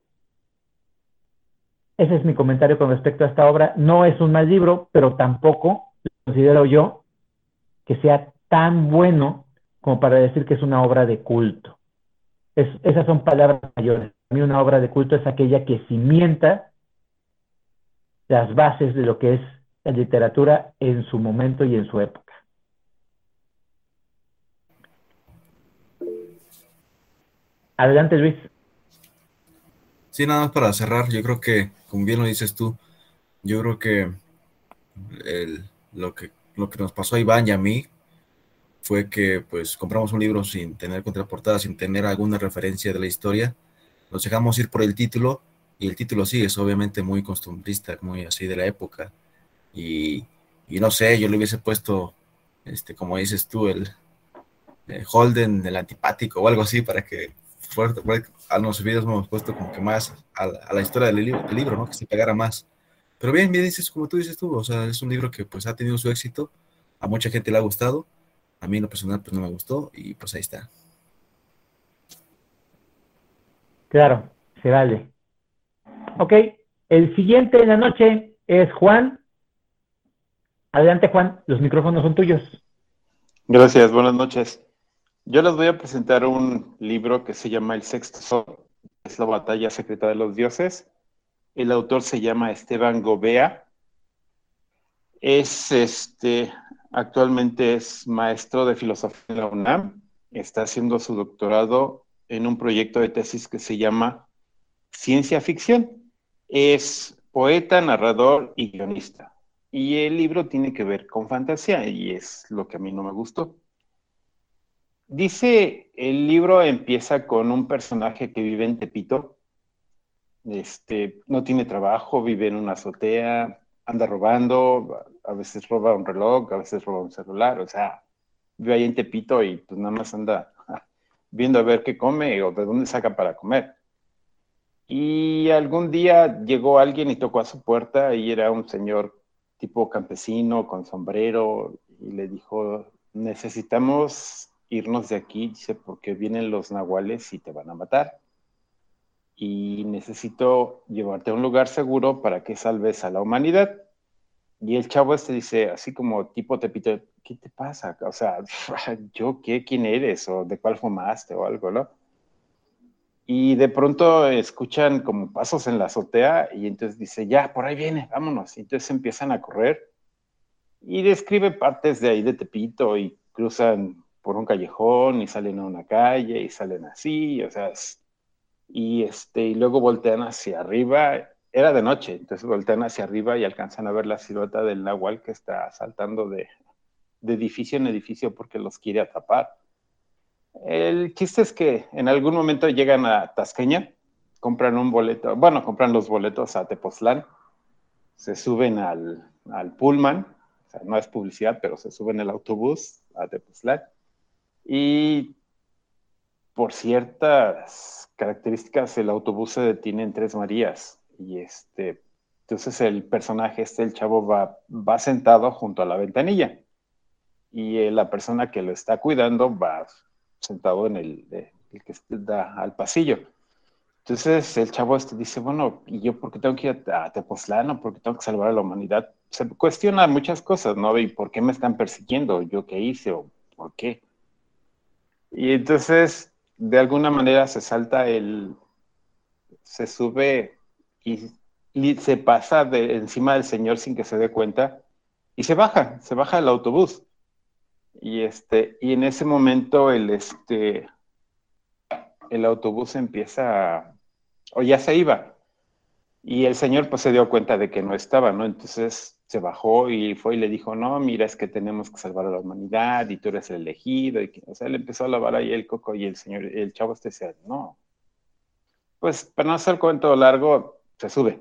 Ese es mi comentario con respecto a esta obra. No es un mal libro, pero tampoco considero yo que sea tan bueno como para decir que es una obra de culto. esas son palabras mayores. Para mí una obra de culto es aquella que cimienta las bases de lo que es la literatura en su momento y en su época. Adelante, Luis. Sí, nada más para cerrar, yo creo que, como bien lo dices tú, yo creo que lo que lo que nos pasó a Iván y a mí fue que pues compramos un libro sin tener contraportada, sin tener alguna referencia de la historia, nos dejamos ir por el título y el título sí es obviamente muy costumbrista, muy así de la época. Y, y no sé, yo le hubiese puesto, este, como dices tú, el, Holden, el antipático o algo así para que a los videos hemos puesto como que más a, la historia del libro, del libro, ¿no? Que se pegara más. Pero bien, bien dices, como tú dices tú, o sea, es un libro que pues ha tenido su éxito, a mucha gente le ha gustado, a mí en lo personal pues no me gustó y pues ahí está. Claro, se vale. Ok, el siguiente en la noche es Juan. Adelante Juan, los micrófonos son tuyos. Gracias, buenas noches. Yo les voy a presentar un libro que se llama El Sexto Sol, es la batalla secreta de los dioses. El autor se llama Esteban Gobea. Es este Actualmente es maestro de filosofía en la UNAM. Está haciendo su doctorado en un proyecto de tesis que se llama Ciencia Ficción. Es poeta, narrador y guionista. Y el libro tiene que ver con fantasía y es lo que a mí no me gustó. Dice, el libro empieza con un personaje que vive en Tepito. Este, no tiene trabajo, vive en una azotea, anda robando, a veces roba un reloj, a veces roba un celular, o sea, vive ahí en Tepito y pues nada más anda viendo a ver qué come o de dónde saca para comer. Y algún día llegó alguien y tocó a su puerta y era un señor tipo campesino con sombrero y le dijo, necesitamos irnos de aquí, dice, porque vienen los nahuales y te van a matar. Y necesito llevarte a un lugar seguro para que salves a la humanidad y el chavo este dice, así como tipo te pito, ¿qué te pasa? O sea, ¿yo qué? ¿Quién eres? ¿O de cuál fumaste? O algo, ¿no? Y de pronto escuchan como pasos en la azotea y entonces dice, ya, por ahí viene, vámonos. Y entonces empiezan a correr y describe partes de ahí de Tepito y cruzan por un callejón y salen a una calle y salen así, o sea, y este, y luego voltean hacia arriba era de noche, entonces voltean hacia arriba y alcanzan a ver la silueta del nahual que está saltando de, edificio en edificio porque los quiere atrapar. El chiste es que en algún momento llegan a Tasqueña, compran un boleto, bueno, compran los boletos a Tepoztlán, se suben al, al Pullman, o sea, no es publicidad, pero se suben el autobús a Tepoztlán y por ciertas características el autobús se detiene en Tres Marías y este, entonces el personaje este, el chavo, va, va sentado junto a la ventanilla y eh, la persona que lo está cuidando va sentado en el, el que da al pasillo. Entonces el chavo este dice, bueno, ¿y yo por qué tengo que ir a, Tepoztlán o por qué tengo que salvar a la humanidad? Se cuestiona muchas cosas, ¿no? ¿Y por qué me están persiguiendo? ¿Yo qué hice o por qué? Y entonces, de alguna manera se salta el, se sube y, se pasa de encima del señor sin que se dé cuenta y se baja, se baja el autobús. Y este, y en ese momento el este el autobús empieza o ya se iba. Y el señor pues se dio cuenta de que no estaba, ¿no? Entonces se bajó y fue y le dijo, no, mira, es que tenemos que salvar a la humanidad y tú eres el elegido. Y que, o sea, le empezó a lavar ahí el coco y el señor, el chavo este decía, no. Pues para no hacer el cuento largo, se sube.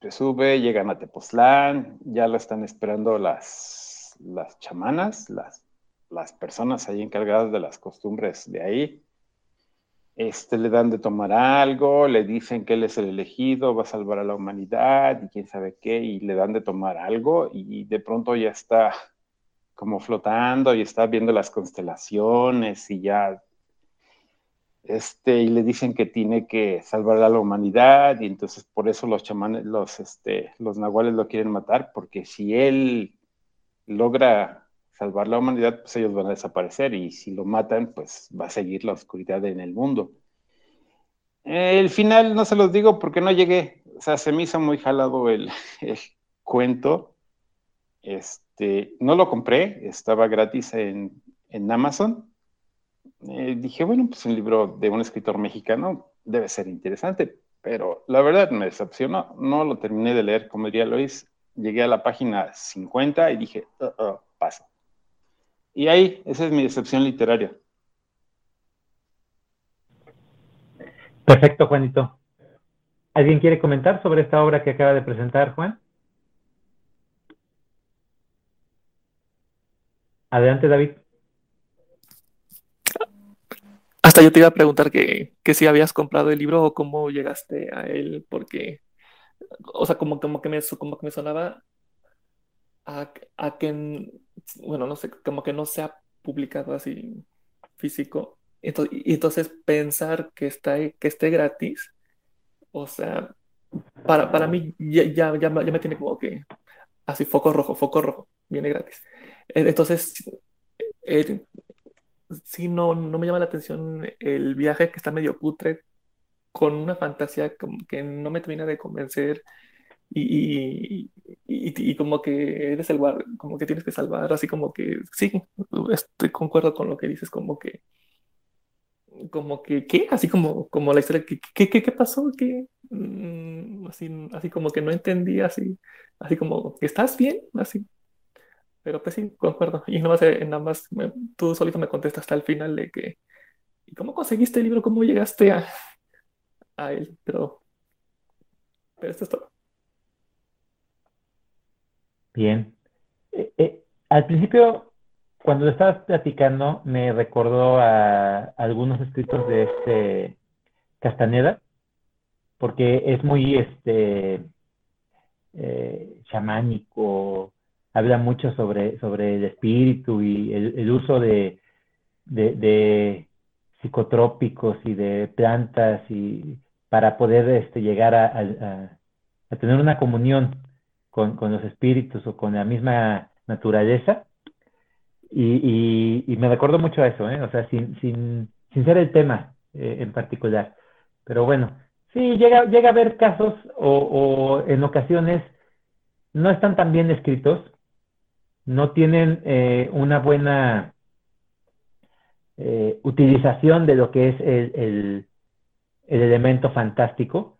Se sube, llegan a Tepoztlán, ya lo están esperando las, las chamanas, las, las personas ahí encargadas de las costumbres de ahí. Este, le dan de tomar algo, le dicen que él es el elegido, va a salvar a la humanidad y quién sabe qué, y le dan de tomar algo y de pronto ya está como flotando y está viendo las constelaciones y ya este, y le dicen que tiene que salvar a la humanidad y entonces por eso los chamanes, los, este, los nahuales lo quieren matar, porque si él logra salvar la humanidad, pues ellos van a desaparecer y si lo matan, pues va a seguir la oscuridad en el mundo. El final no se los digo porque no llegué, o sea, se me hizo muy jalado el, el cuento. Este, no lo compré, estaba gratis en, en Amazon eh, dije, bueno, pues un libro de un escritor mexicano debe ser interesante, pero la verdad me decepcionó, no lo terminé de leer, como diría Luis, llegué a la página 50 y dije, uh, uh, paso. Y ahí, esa es mi decepción literaria. Perfecto, Juanito. ¿Alguien quiere comentar sobre esta obra que acaba de presentar, Juan? Adelante, David. Hasta yo te iba a preguntar que, si habías comprado el libro o cómo llegaste a él, porque, o sea, como, como, que, me, como que me sonaba a, que, bueno, no sé, como que no se ha publicado así físico. Entonces, y entonces pensar que, está, que esté gratis, o sea, para, para mí ya, ya, ya, me tiene como que así, foco rojo, foco rojo, viene gratis. Entonces, eh, sí no, no me llama la atención el viaje que está medio putre, con una fantasía que no me termina de convencer y, y, como que eres el como que tienes que salvar, así como que sí, estoy concuerdo con lo que dices, como que como que, ¿qué? Así como, como la historia, ¿qué, qué, qué, pasó? ¿Qué? Mm, así, así como que no entendí, así, así como, ¿estás bien? Así, pero pues sí, concuerdo. Y nada más, eh, nada más tú solito me contestas hasta el final de que, ¿y cómo conseguiste el libro? ¿Cómo llegaste a, a él? Pero, pero esto es todo. Bien. Eh, eh, al principio, cuando lo estabas platicando, me recordó a algunos escritos de este Castaneda, porque es muy este chamánico, habla mucho sobre, sobre el espíritu y el, uso de, de, psicotrópicos y de plantas y para poder este, llegar a, tener una comunión con, los espíritus o con la misma naturaleza. Y, y, me recuerdo mucho a eso, ¿eh? o sea, sin, sin, sin ser el tema eh, en particular. Pero bueno, sí, llega, llega a haber casos o, o en ocasiones no están tan bien escritos, no tienen eh, una buena eh, utilización de lo que es el, elemento fantástico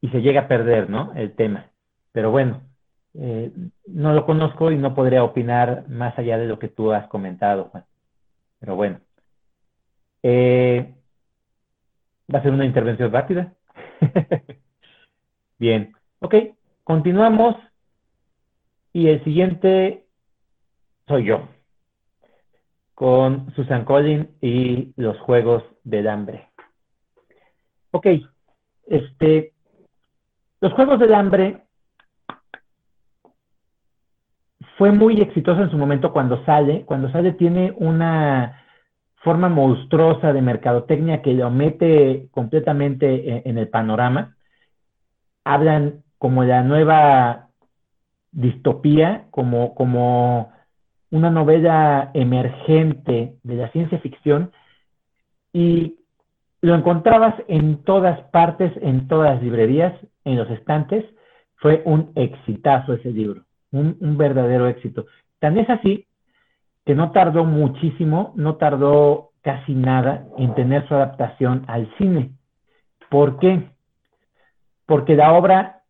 y se llega a perder, ¿no? El tema. Pero bueno, eh, no lo conozco y no podría opinar más allá de lo que tú has comentado, Juan. Pero bueno. va a ser una intervención rápida. Bien. Ok, continuamos. Y el siguiente soy yo con Susan Collin y los Juegos del Hambre. Ok, este, los Juegos del Hambre fue muy exitoso en su momento cuando sale, cuando sale tiene una forma monstruosa de mercadotecnia que lo mete completamente en, el panorama. Hablan como la nueva distopía, como, como una novela emergente de la ciencia ficción y lo encontrabas en todas partes, en todas las librerías, en los estantes. Fue un exitazo ese libro, un, verdadero éxito. Tan es así que no tardó muchísimo, no tardó casi nada en tener su adaptación al cine. ¿Por qué? Porque la obra,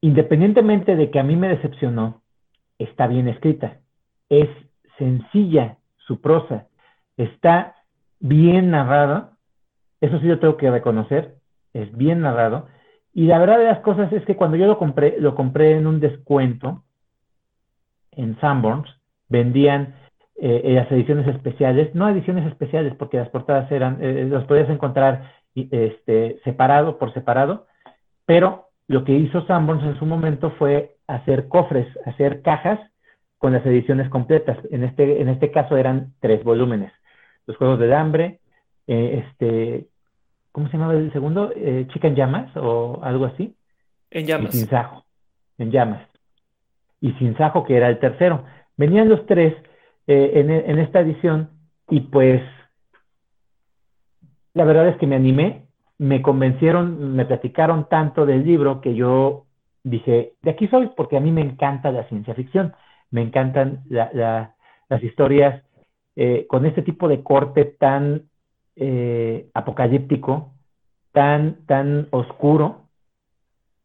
independientemente de que a mí me decepcionó, está bien escrita es sencilla su prosa, está bien narrado, eso sí yo tengo que reconocer, es bien narrado, y la verdad de las cosas es que cuando yo lo compré, lo compré en un descuento en Sanborns, vendían eh, las ediciones especiales, no ediciones especiales porque las portadas eran, eh, las podías encontrar este, separado por separado, pero lo que hizo Sanborns en su momento fue hacer cofres, hacer cajas con las ediciones completas. En este, en este caso eran tres volúmenes. Los Juegos del Hambre, eh, este, ¿cómo se llamaba el segundo? Eh, Chica en Llamas o algo así. En Llamas. Y en Llamas. Y Sin Sajo, que era el tercero. Venían los tres eh, en, en esta edición y pues la verdad es que me animé, me convencieron, me platicaron tanto del libro que yo dije, de aquí soy porque a mí me encanta la ciencia ficción me encantan las historias eh, con este tipo de corte tan eh, apocalíptico, tan, tan oscuro.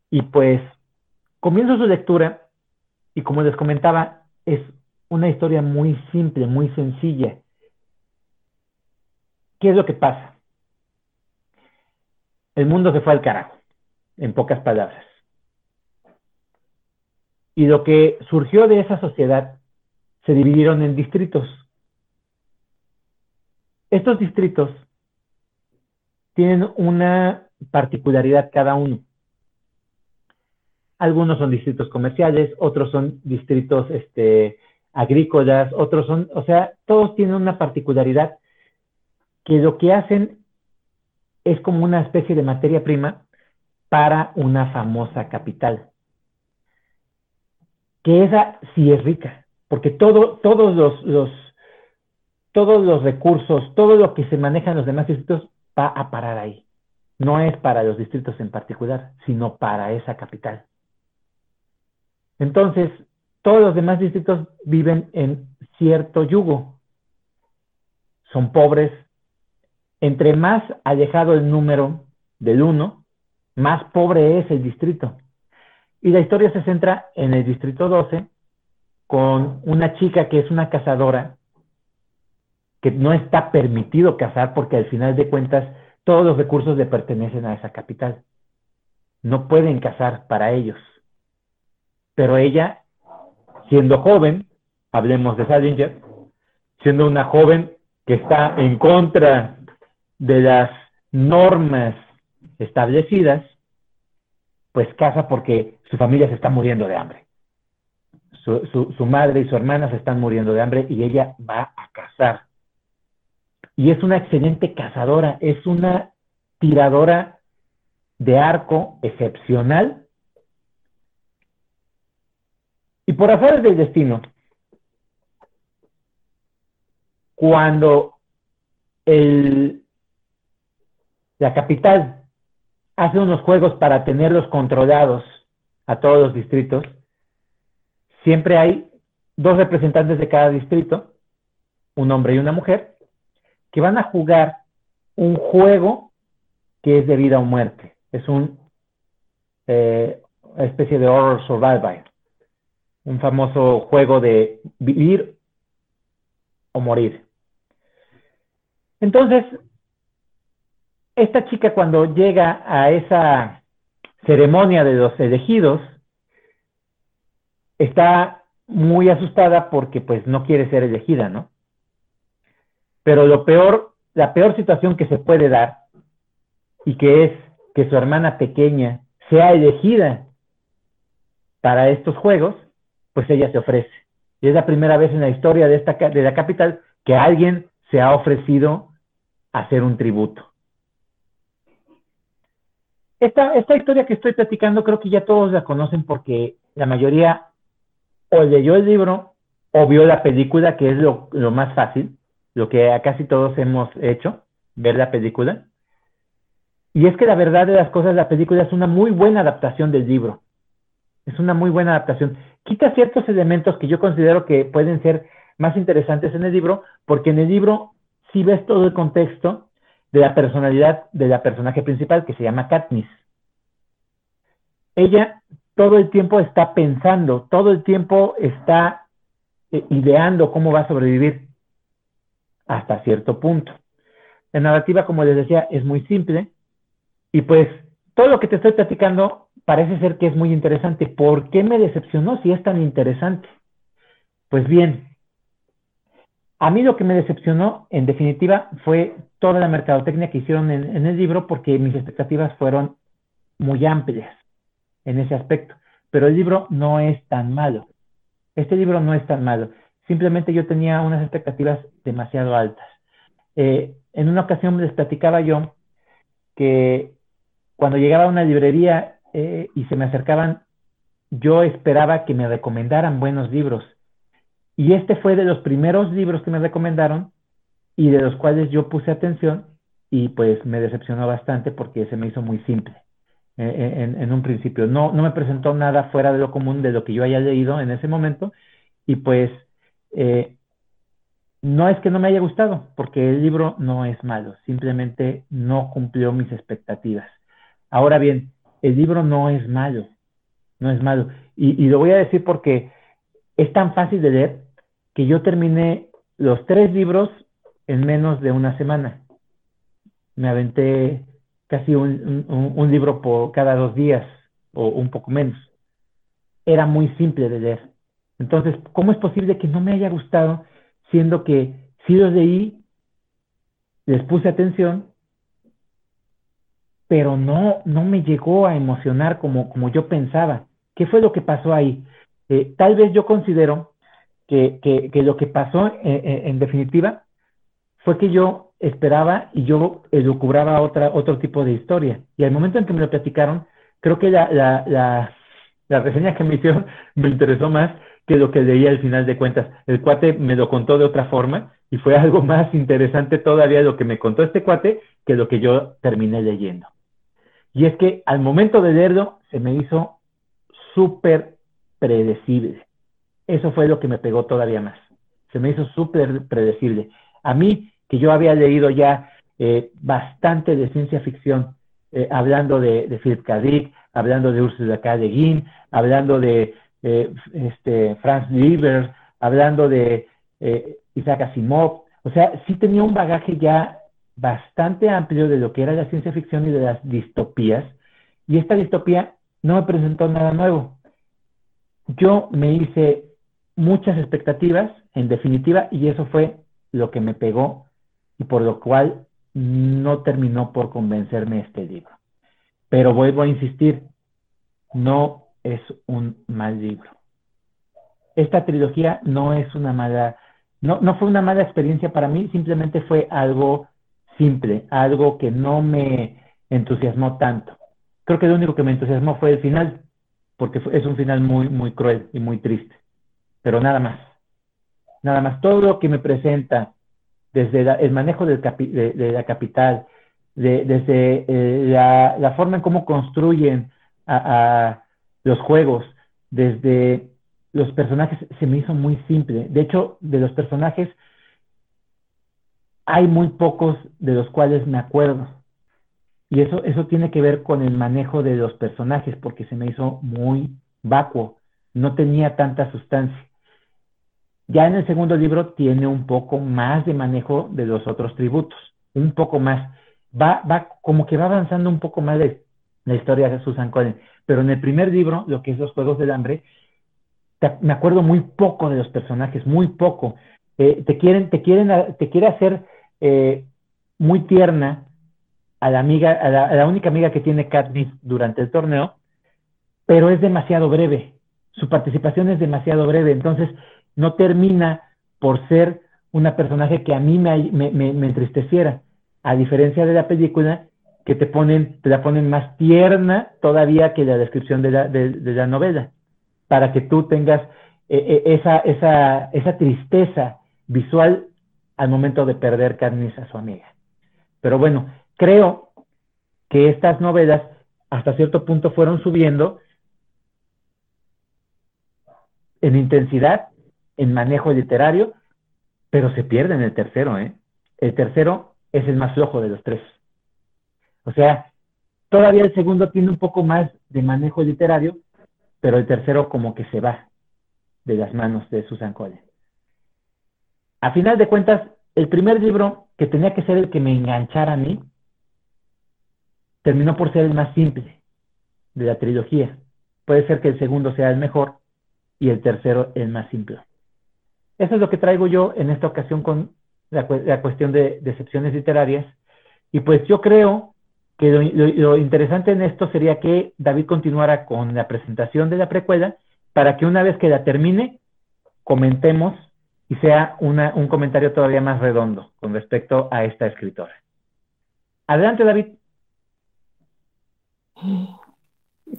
Y pues comienzo su lectura y como les comentaba, es una historia muy simple, muy sencilla. ¿Qué es lo que pasa? El mundo se fue al carajo, en pocas palabras. Y lo que surgió de esa sociedad se dividieron en distritos. Estos distritos tienen una particularidad cada uno. Algunos son distritos comerciales, otros son distritos este, agrícolas, otros son, o sea, todos tienen una particularidad que lo que hacen es como una especie de materia prima para una famosa capital que esa sí es rica, porque todo, todos los, todos los recursos, todo lo que se maneja en los demás distritos va a parar ahí. No es para los distritos en particular, sino para esa capital. Entonces, todos los demás distritos viven en cierto yugo. Son pobres. Entre más alejado el número del uno, más pobre es el distrito. Y la historia se centra en el Distrito 12 con una chica que es una cazadora, que no está permitido cazar porque al final de cuentas todos los recursos le pertenecen a esa capital. No pueden cazar para ellos. Pero ella, siendo joven, hablemos de Salinger, siendo una joven que está en contra de las normas establecidas, pues casa porque su familia se está muriendo de hambre. Su, madre y su hermana se están muriendo de hambre y ella va a cazar. Y es una excelente cazadora, es una tiradora de arco excepcional Y por azares del destino, cuando la capital hace unos juegos para tenerlos controlados a todos los distritos, siempre hay dos representantes de cada distrito, un hombre y una mujer, que van a jugar un juego que es de vida o muerte. Es un eh, especie de horror survival, un famoso juego de vivir o morir. Entonces, esta chica cuando llega a esa ceremonia de los elegidos, está muy asustada porque pues no quiere ser elegida, ¿no? Pero lo peor, la peor situación que se puede dar y que es que su hermana pequeña sea elegida para estos juegos, pues ella se ofrece. Y es la primera vez en la historia de, esta, de la capital que alguien se ha ofrecido hacer un tributo. Esta, esta historia que estoy platicando creo que ya todos la conocen porque la mayoría o leyó el libro o vio la película, que es lo, más fácil, lo que casi todos hemos hecho, ver la película. Y es que la verdad de las cosas, la película es una muy buena adaptación del libro. Es una muy buena adaptación. Quita ciertos elementos que yo considero que pueden ser más interesantes en el libro, porque en el libro sí ves todo el contexto de la personalidad de la personaje principal, que se llama Katniss. Ella todo el tiempo está pensando, todo el tiempo está eh, ideando cómo va a sobrevivir hasta cierto punto. La narrativa, como les decía, es muy simple y pues todo lo que te estoy platicando parece ser que es muy interesante. ¿Por qué me decepcionó si es tan interesante? Pues bien, a mí lo que me decepcionó, en definitiva, fue toda la mercadotecnia que hicieron en, el libro porque mis expectativas fueron muy amplias en ese aspecto. Pero el libro no es tan malo. Este libro no es tan malo. Simplemente yo tenía unas expectativas demasiado altas. Eh, en una ocasión les platicaba yo que cuando llegaba a una librería eh, y se me acercaban, yo esperaba que me recomendaran buenos libros. Y este fue de los primeros libros que me recomendaron y de los cuales yo puse atención y pues me decepcionó bastante porque se me hizo muy simple. Eh, en, un principio. No, no me presentó nada fuera de lo común de lo que yo haya leído en ese momento y pues eh, no es que no me haya gustado, porque el libro no es malo, simplemente no cumplió mis expectativas. Ahora bien, el libro no es malo, no es malo. Y, lo voy a decir porque es tan fácil de leer que yo terminé los tres libros en menos de una semana. Me aventé casi un, libro por cada dos días o un poco menos. Era muy simple de leer. Entonces, ¿cómo es posible que no me haya gustado, siendo que si los leí, les puse atención, pero no, no me llegó a emocionar como, como yo pensaba? ¿Qué fue lo que pasó ahí? Eh, tal vez yo considero que, que, lo que pasó eh, eh, en definitiva fue que yo esperaba y yo elucubraba otra, otro tipo de historia. Y al momento en que me lo platicaron, creo que la, la, la, la reseña que me hicieron me interesó más que lo que leía al final de cuentas. El cuate me lo contó de otra forma y fue algo más interesante todavía lo que me contó este cuate que lo que yo terminé leyendo. Y es que al momento de leerlo se me hizo súper predecible. Eso fue lo que me pegó todavía más. Se me hizo súper predecible. A mí, que yo había leído ya eh, bastante de ciencia ficción, eh, hablando de, Philip K. Dick, hablando de Ursula K. Le hablando de eh, este, Franz Lieber, hablando de Isaac Asimov. O sea, sí tenía un bagaje ya bastante amplio de lo que era la ciencia ficción y de las distopías, y esta distopía no me presentó nada nuevo. Yo me hice muchas expectativas, en definitiva, y eso fue lo que me pegó y por lo cual no terminó por convencerme este libro. Pero vuelvo a insistir, no es un mal libro. Esta trilogía no es una mala, no, no fue una mala experiencia para mí, simplemente fue algo simple, algo que no me entusiasmó tanto. Creo que lo único que me entusiasmó fue el final, porque es un final muy, muy cruel y muy triste. Pero nada más. Nada más. Todo lo que me presenta desde el manejo de, la capital, desde eh, la, forma en cómo construyen a, los juegos, desde los personajes, se me hizo muy simple. De hecho, de los personajes, hay muy pocos de los cuales me acuerdo. Y eso, eso tiene que ver con el manejo de los personajes, porque se me hizo muy vacuo, no tenía tanta sustancia. Ya en el segundo libro tiene un poco más de manejo de los otros tributos, un poco más. Va, va, como que va avanzando un poco más de la historia de Susan Collins. Pero en el primer libro, lo que es los Juegos del Hambre, me acuerdo muy poco de los personajes, muy poco. Eh, te quieren, te quieren, te quiere hacer eh, muy tierna a la amiga, a la, única amiga que tiene Katniss durante el torneo, pero es demasiado breve. Su participación es demasiado breve, entonces no termina por ser una personaje que a mí me, me, entristeciera, a diferencia de la película que te ponen, te la ponen más tierna todavía que la descripción de la, de, la novela, para que tú tengas eh, eh, esa, esa, esa tristeza visual al momento de perder Katniss a su amiga. Pero bueno, creo que estas novelas hasta cierto punto fueron subiendo en intensidad, en manejo literario, pero se pierde en el tercero, ¿eh? El tercero es el más flojo de los tres. O sea, todavía el segundo tiene un poco más de manejo literario, pero el tercero como que se va de las manos de Susan Collins. A final de cuentas, el primer libro que tenía que ser el que me enganchara a mí, terminó por ser el más simple de la trilogía. Puede ser que el segundo sea el mejor y el tercero el más simple. Eso es lo que traigo yo en esta ocasión con la, cuestión de decepciones literarias. Y pues yo creo que lo, interesante en esto sería que David continuara con la presentación de la precuela para que una vez que la termine, comentemos y sea un comentario todavía más redondo con respecto a esta escritora. Adelante, David.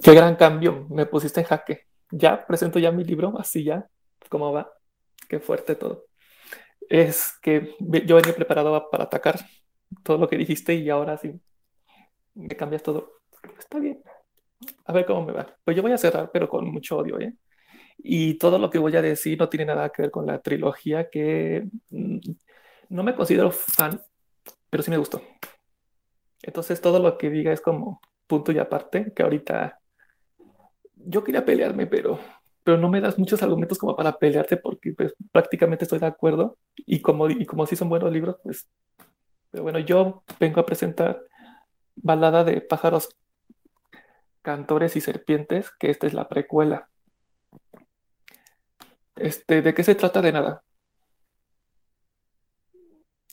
Qué gran cambio, me pusiste en jaque. Ya presento ya mi libro, así ya, ¿cómo va? Qué fuerte todo. Es que yo venía preparado para atacar todo lo que dijiste y ahora sí me cambias todo. Está bien. A ver cómo me va. Pues yo voy a cerrar, pero con mucho odio, ¿eh? Y todo lo que voy a decir no tiene nada que ver con la trilogía que mm, no me considero fan, pero sí me gustó. Entonces todo lo que diga es como punto y aparte, que ahorita yo quería pelearme, pero, pero no me das muchos argumentos como para pelearte porque pues, prácticamente estoy de acuerdo y como, y como sí son buenos libros, pues... Pero bueno, yo vengo a presentar Balada de pájaros, cantores y serpientes, que esta es la precuela. Este, ¿de qué se trata? De nada.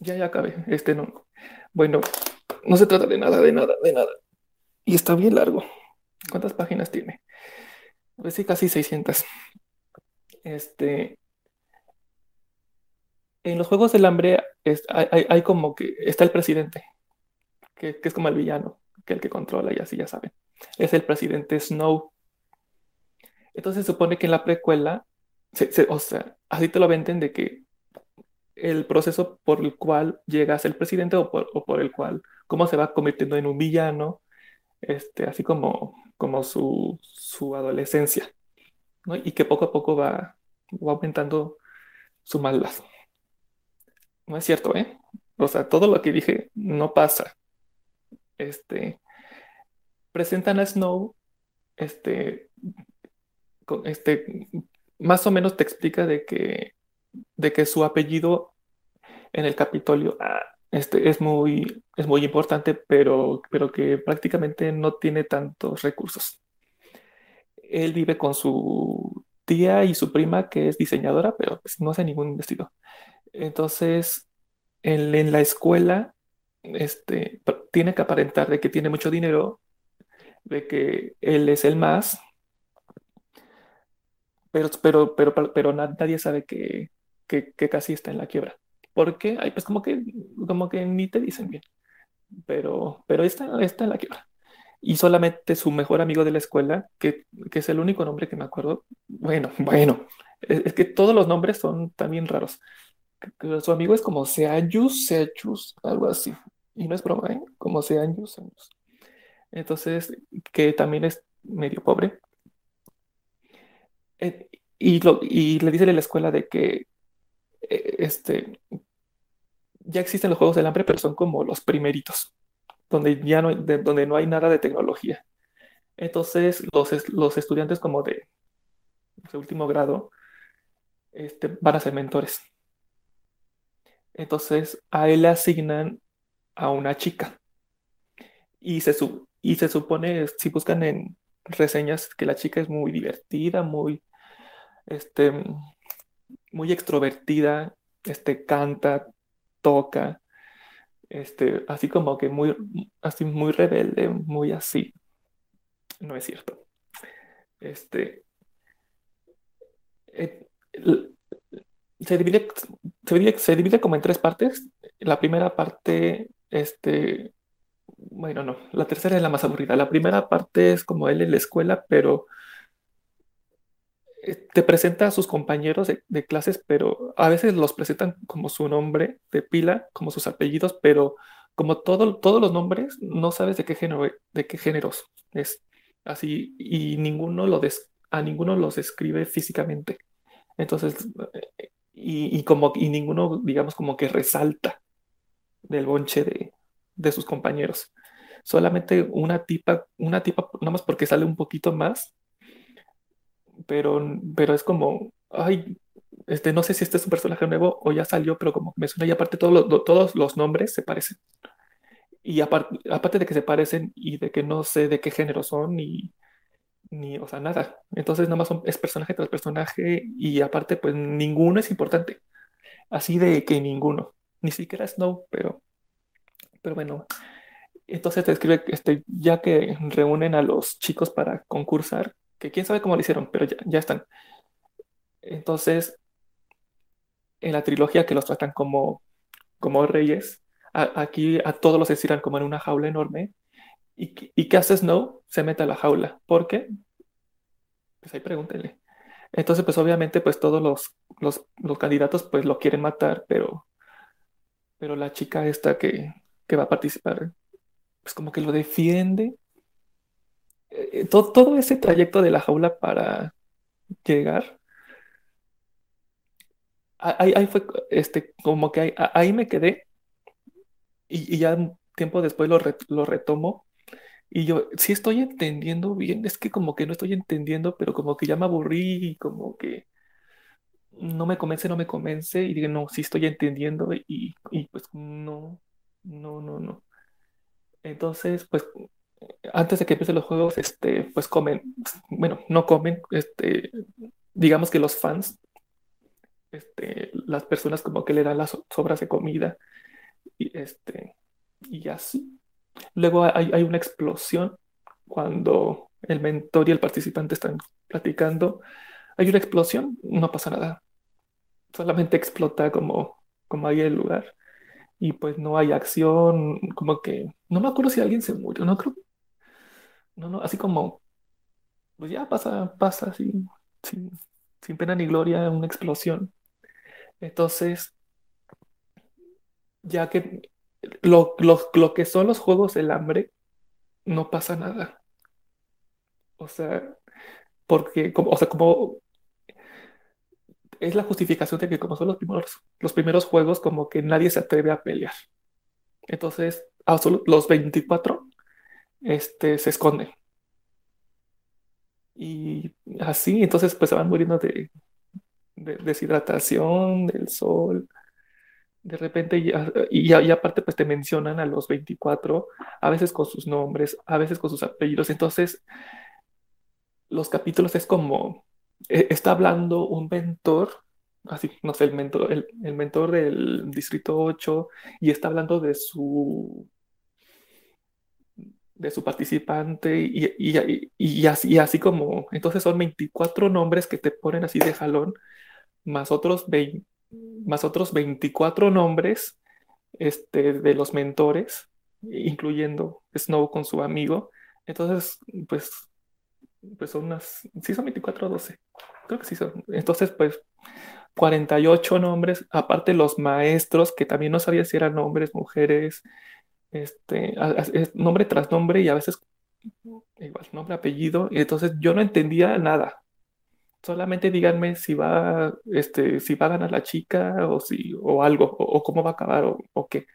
Ya, ya acabé. Este no. Bueno, no se trata de nada, de nada, de nada. Y está bien largo. ¿Cuántas páginas tiene? Pues sí, casi 600. Este, en los Juegos del Hambre hay, como que está el presidente, que, es como el villano, que el que controla y así ya saben. Es el presidente Snow. Entonces se supone que en la precuela, o sea, así te lo venden de que el proceso por el cual llega a ser presidente o por, o por el cual, cómo se va convirtiendo en un villano, este, así como, como su, adolescencia, y que poco a poco va, aumentando su maldad. No es cierto, ¿eh? O sea, todo lo que dije no pasa. Este, presentan a Snow, este, este, más o menos te explica de que, de que su apellido en el Capitolio ah, este, es, muy, es muy importante, pero, pero que prácticamente no tiene tantos recursos. Él vive con su tía y su prima, que es diseñadora, pero pues, no hace ningún vestido. Entonces, en, en la escuela, este, tiene que aparentar de que tiene mucho dinero, de que él es el más, pero, pero, pero, pero, nadie sabe que, que, que casi está en la quiebra porque pues como que, como que ni te dicen bien. Pero, pero esta, esta la quiebra. y solamente su mejor amigo de la escuela, que, que es el único nombre que me acuerdo, bueno, bueno, es, es que todos los nombres son también raros. Su amigo es como Seanyus, Seachus, algo así. Y no es broma, ¿eh? Como Seanyus. Entonces, que también es medio pobre. Eh, y, lo- y le dice a la escuela de que eh, este, ya existen los juegos del hambre, pero son como los primeritos, donde ya no de- donde no hay nada de tecnología. Entonces, los, los estudiantes como de, de último grado este, van a ser mentores. Entonces, a él le asignan a una chica. Y se, y se supone, si buscan en reseñas, que la chica es muy divertida, muy, este, muy extrovertida, este, canta, toca, este, así como que muy, así muy rebelde, muy así. No es cierto. Este, eh, se divide, se divide, se divide como en tres partes. La primera parte, este, bueno, no, la tercera es la más aburrida. La primera parte es como él en la escuela, pero te presenta a sus compañeros de, clases, pero a veces los presentan como su nombre de pila, como sus apellidos, pero como todo, todos los nombres, no sabes de qué género, de qué géneros es así, y ninguno lo des- a ninguno los describe físicamente. Entonces, eh, y, y como, y ninguno, digamos, como que resalta del bonche de, de sus compañeros. Solamente una tipa, una tipa, nada más porque sale un poquito más, pero, pero es como, ay, este, no sé si este es un personaje nuevo o ya salió, pero como me suena y aparte todos los, todos los nombres se parecen. Y aparte, aparte de que se parecen y de que no sé de qué género son ni, ni, o sea, nada. Entonces nada más son- es personaje tras personaje y aparte pues ninguno es importante. Así de que ninguno. Ni siquiera Snow, pero, pero bueno. Entonces te escribe, este, ya que reúnen a los chicos para concursar, que quién sabe cómo lo hicieron, pero ya, están. Entonces, en la trilogía que los tratan como, como reyes, aquí a todos los encierran como en una jaula enorme. ¿Y, ¿Y qué hace Snow? Se mete a la jaula. ¿Por qué? Pues ahí pregúntenle. Entonces, pues obviamente, pues todos los, los, los candidatos pues lo quieren matar, pero, pero la chica esta que, que va a participar, pues como que lo defiende. Eh, todo, todo ese trayecto de la jaula para llegar, ahí, ahí fue, este, como que ahí, ahí me quedé y, y ya tiempo después lo, re- lo retomo y yo sí estoy entendiendo bien, es que como que no estoy entendiendo, pero como que ya me aburrí y como que no me convence, no me convence y digo, no, sí estoy entendiendo y, y pues no, no, no, no. Entonces, pues antes de que empiecen los juegos, este, pues comen, bueno, no comen, este, digamos que los fans, este, las personas como que le dan las so- sobras de comida y este, y así. Luego hay, hay una explosión cuando el mentor y el participante están platicando. Hay una explosión, no pasa nada. Solamente explota como, como ahí el lugar. Y pues no hay acción, como que no me acuerdo si alguien se murió, no creo, no, no, así como, pues ya pasa, pasa sin, sin pena ni gloria, una explosión. Entonces, ya que lo, lo, lo que son los juegos del hambre, no pasa nada. O sea, porque, como, o sea, como es la justificación de que como son los primeros, los primeros juegos, como que nadie se atreve a pelear. Entonces, los 24 este, se esconden. Y así, entonces, pues se van muriendo de, de deshidratación, del sol. De repente, ya- y, y aparte, pues te mencionan a los 24, a veces con sus nombres, a veces con sus apellidos. Entonces, los capítulos es como, eh, está hablando un mentor, así, no sé, el mentor, el, el mentor del Distrito 8, y está hablando de su, de su participante, y, y, y, y así, y así como, entonces son 24 nombres que te ponen así de jalón, más otros 20, más otros 24 nombres este, de los mentores, incluyendo Snow con su amigo, Entonces, pues, pues son unas, sí son 24 o 12, creo que sí son. Entonces, pues, 48 nombres, aparte los maestros, que también no sabía si eran hombres, mujeres, este, nombre tras nombre y a veces igual nombre, apellido, y entonces yo no entendía nada. Solamente díganme si va, este, si va a ganar la chica o si, o algo, o, cómo va a acabar, o, o, qué.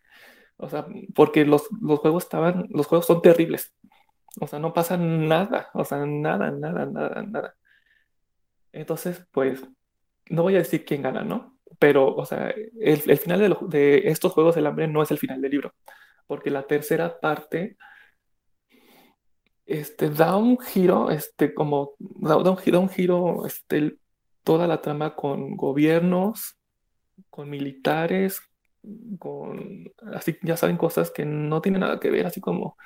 O sea, porque los, los juegos estaban, los juegos son terribles. O sea, no pasa nada, o sea, nada, nada, nada, nada. Entonces, pues, no voy a decir quién gana, ¿no? Pero, o sea, el, el final de, de, estos Juegos del Hambre no es el final del libro, porque la tercera parte este, da un giro, este, como, da, un, da un giro, este, toda la trama con gobiernos, con militares, con, así, ya saben, cosas que no tienen nada que ver, así como,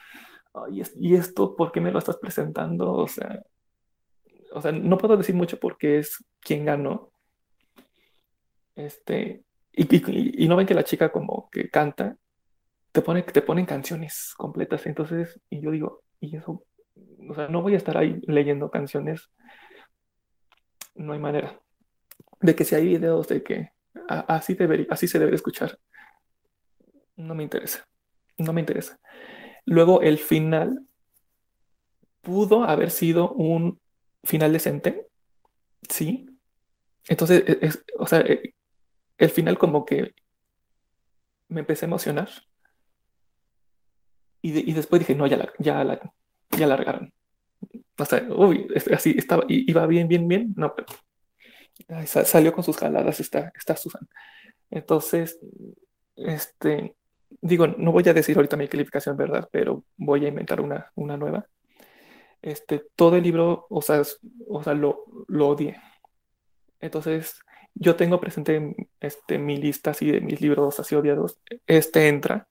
¿y esto por qué me lo estás presentando? O sea, o sea, no puedo decir mucho porque es quien ganó. Este, y, y, no ven que la chica como que canta, te pone, te ponen canciones completas. Entonces, y yo digo, y eso, o sea, no voy a estar ahí leyendo canciones. No hay manera. De que si hay videos de que así, así se debe escuchar, no me interesa. No me interesa. Luego el final pudo haber sido un final decente, sí. Entonces, e, o sea, e, el final como que me empecé a emocionar. Y, y después dije, no, ya la, ya la, ya largaron. O sea, uy, así estaba, iba bien, bien, bien. No, pero salió con sus jaladas esta, esta Susan. Entonces, este, digo, no voy a decir ahorita mi calificación, ¿verdad? Pero voy a inventar una, una nueva. Este, todo el libro, o sea, o sea lo, lo odié. Entonces, yo tengo presente este, mi lista así de mis libros así odiados. Este entra.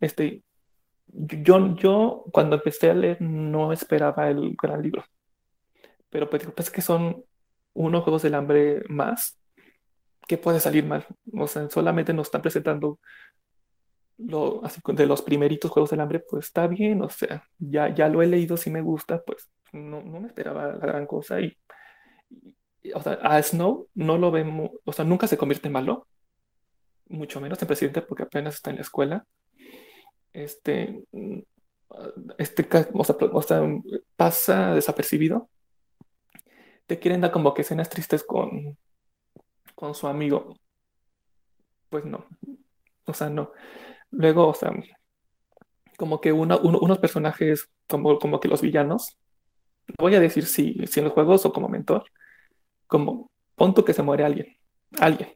Este, yo, yo cuando empecé a leer no esperaba el gran libro. Pero pues, pues que son unos Juegos del Hambre más que puede salir mal. O sea, solamente nos están presentando lo, así, de los primeritos Juegos del Hambre, pues está bien, o sea, ya, ya lo he leído, si me gusta, pues no, no me esperaba la gran cosa y, o sea, a Snow no lo vemos, o sea, nunca se convierte en malo, mucho menos en presidente porque apenas está en la escuela. Este, este, o sea, pasa desapercibido. Te quieren dar como que escenas tristes con, con su amigo. Pues no, o sea, no. Luego, o sea, como que unos personajes, como, como que los villanos, voy a decir si, en los juegos o como mentor, como punto que se muere alguien, alguien.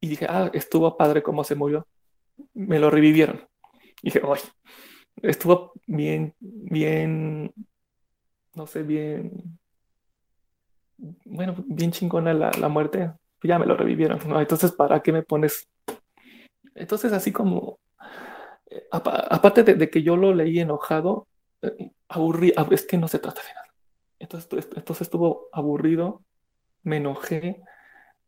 Y dije, ah, estuvo padre cómo se murió. Me lo revivieron. Y dije, oye, estuvo bien, bien, no sé, bien, bueno, bien chingona la, la muerte. Ya me lo revivieron. ¿no? Entonces, ¿para qué me pones entonces, así como, eh, aparte de, que yo lo leí enojado, eh, aburrido, es que no se trata de nada. Entonces, entonces estuvo aburrido, me enojé,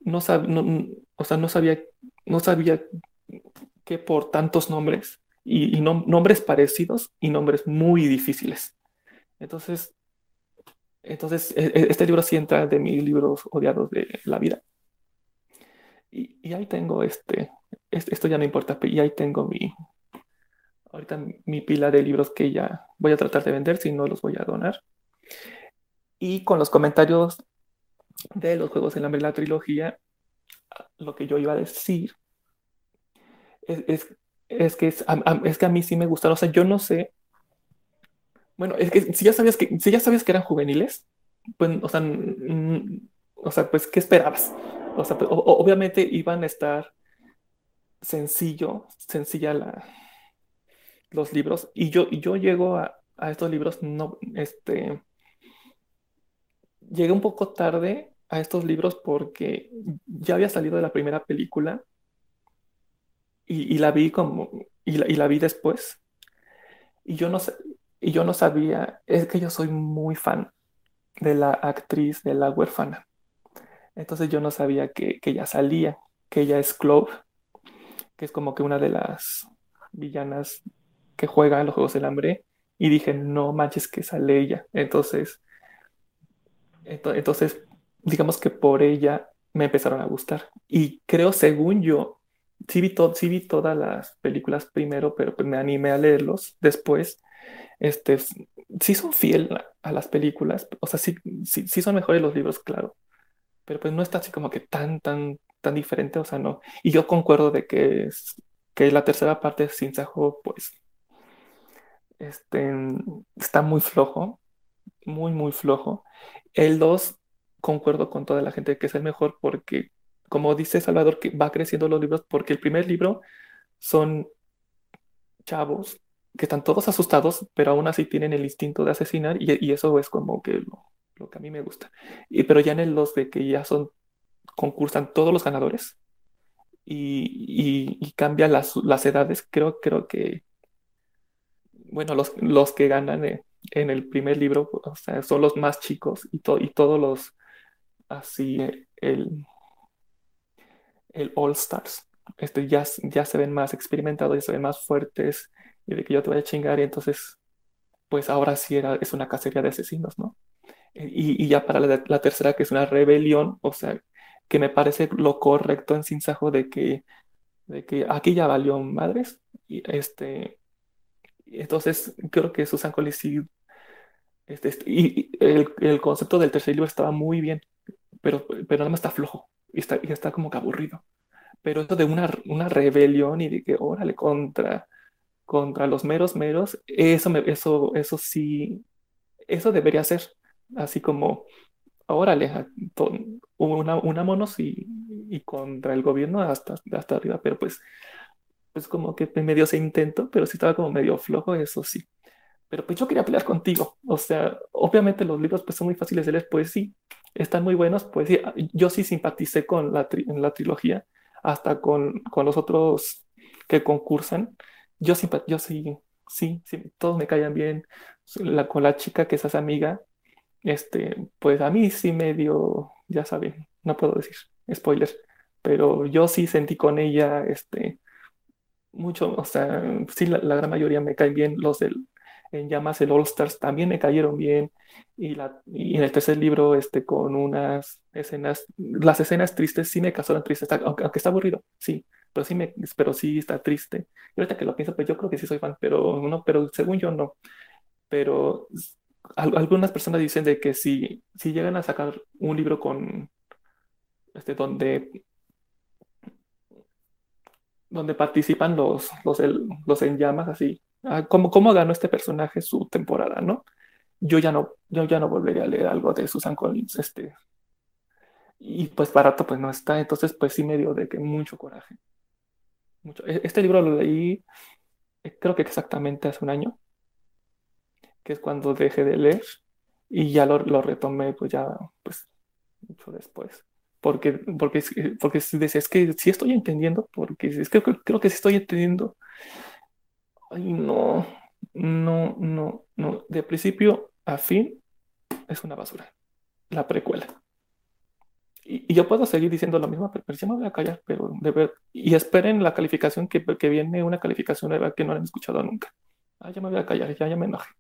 no, o sea, no sabía, no sabía que por tantos nombres y, nombres parecidos y nombres muy difíciles. Entonces, entonces e, e, este libro sí entra de mis libros odiados de la vida. Y, y ahí tengo este, esto ya no importa, y ahí tengo mi, ahorita mi pila de libros que ya voy a tratar de vender, si no los voy a donar. Y con los comentarios de los juegos en la, la trilogía, lo que yo iba a decir es, es, que es, a, es, que a mí sí me gustaron. O sea, yo no sé. Bueno, es que si ya sabías que, si ya sabías que eran juveniles, pues, o sea, o sea, pues, ¿qué esperabas? O sea, pues, obviamente iban a estar sencillo, sencilla la, los libros. Y yo, y yo llego a, estos libros, no, este, llegué un poco tarde a estos libros porque ya había salido de la primera película y, la vi como, y la, y la, vi después. Y yo no sé, y yo no sabía, es que yo soy muy fan de la actriz de la huérfana. Entonces yo no sabía que, que ella salía, que ella es Clove que es como que una de las villanas que juega en los Juegos del Hambre y dije, no manches que sale ella. Entonces, entonces, digamos que por ella me empezaron a gustar. Y creo, según yo, sí vi, sí vi todas las películas primero, pero pues me animé a leerlos después. Este, sí son fiel a, las películas, o sea, sí, sí, sí, son mejores los libros, claro, pero pues no está así como que tan, tan, tan diferente, o sea, no. Y yo concuerdo de que, es, que la tercera parte de Sin Sajo, pues, este, está muy flojo, muy, muy flojo. El 2, concuerdo con toda la gente que es el mejor porque, como dice Salvador, que va creciendo los libros, porque el primer libro son chavos que están todos asustados, pero aún así tienen el instinto de asesinar y, eso es como que lo, que a mí me gusta. Y, pero ya en el 2 de que ya son, concursan todos los ganadores y, y, cambian las, las, edades, creo, creo que, bueno, los, los que ganan en el primer libro, son los más chicos y, y todos los, así, el, el All Stars, este, ya, ya se ven más experimentados, ya se ven más fuertes y de que yo te voy a chingar y entonces, pues ahora sí era, es una cacería de asesinos, ¿no? Y, y ya para la, la, tercera, que es una rebelión, o sea, que me parece lo correcto en Sinsajo de que, de que aquí ya valió madres, y este, entonces creo que Susan Collins sí, este, este, y el, el, concepto del tercer libro estaba muy bien, pero, pero nada más está flojo y está, y está como que aburrido. Pero esto de una, una rebelión y de que, órale, contra contra los meros meros, eso, me, eso, eso sí, eso debería ser, así como, órale, una, una monos y, y, contra el gobierno hasta, hasta arriba, pero pues, pues como que medio se intento, pero sí estaba como medio flojo, eso sí. Pero pues yo quería pelear contigo, o sea, obviamente los libros pues son muy fáciles de leer, pues sí, están muy buenos, pues sí, yo sí simpaticé con la, en la trilogía, hasta con, con los otros que concursan, yo, yo sí, sí, sí, todos me caían bien. La, con la chica que es esa amiga, este, pues a mí sí me dio, ya saben, no puedo decir spoiler, pero yo sí sentí con ella, este, mucho, o sea, sí, la, la gran mayoría me caen bien, los del, en llamas el All Stars también me cayeron bien, y, en el tercer libro, este, con unas escenas, las escenas tristes sí me causaron aunque, aunque está aburrido, sí, pero sí, me, pero sí está triste. Y ahorita que lo pienso, pues yo creo que sí soy fan, pero no, pero según yo no. Pero algunas personas dicen de que si, si llegan a sacar un libro con este donde donde participan los, los, los en llamas así. Ah, ¿Cómo, ¿Cómo ganó este personaje su temporada, no? Yo ya no, yo ya no volvería a leer algo de Susan Collins, este. Y pues barato pues no está, entonces pues sí me dio de que mucho coraje. E-, este libro lo leí, eh, creo que exactamente hace un año, que es cuando dejé de leer y ya lo, retomé, pues ya, pues, mucho después. Porque, porque, porque es que sí estoy entendiendo, porque es que creo, que sí estoy entendiendo. Ay, no, no, no, no. De principio a fin es una basura. La precuela y, yo puedo seguir diciendo lo mismo, pero, ya me voy a callar, pero de ver, y esperen la calificación que, viene una calificación nueva que no han escuchado nunca. Ah, ya me voy a callar, ya, ya me enojé.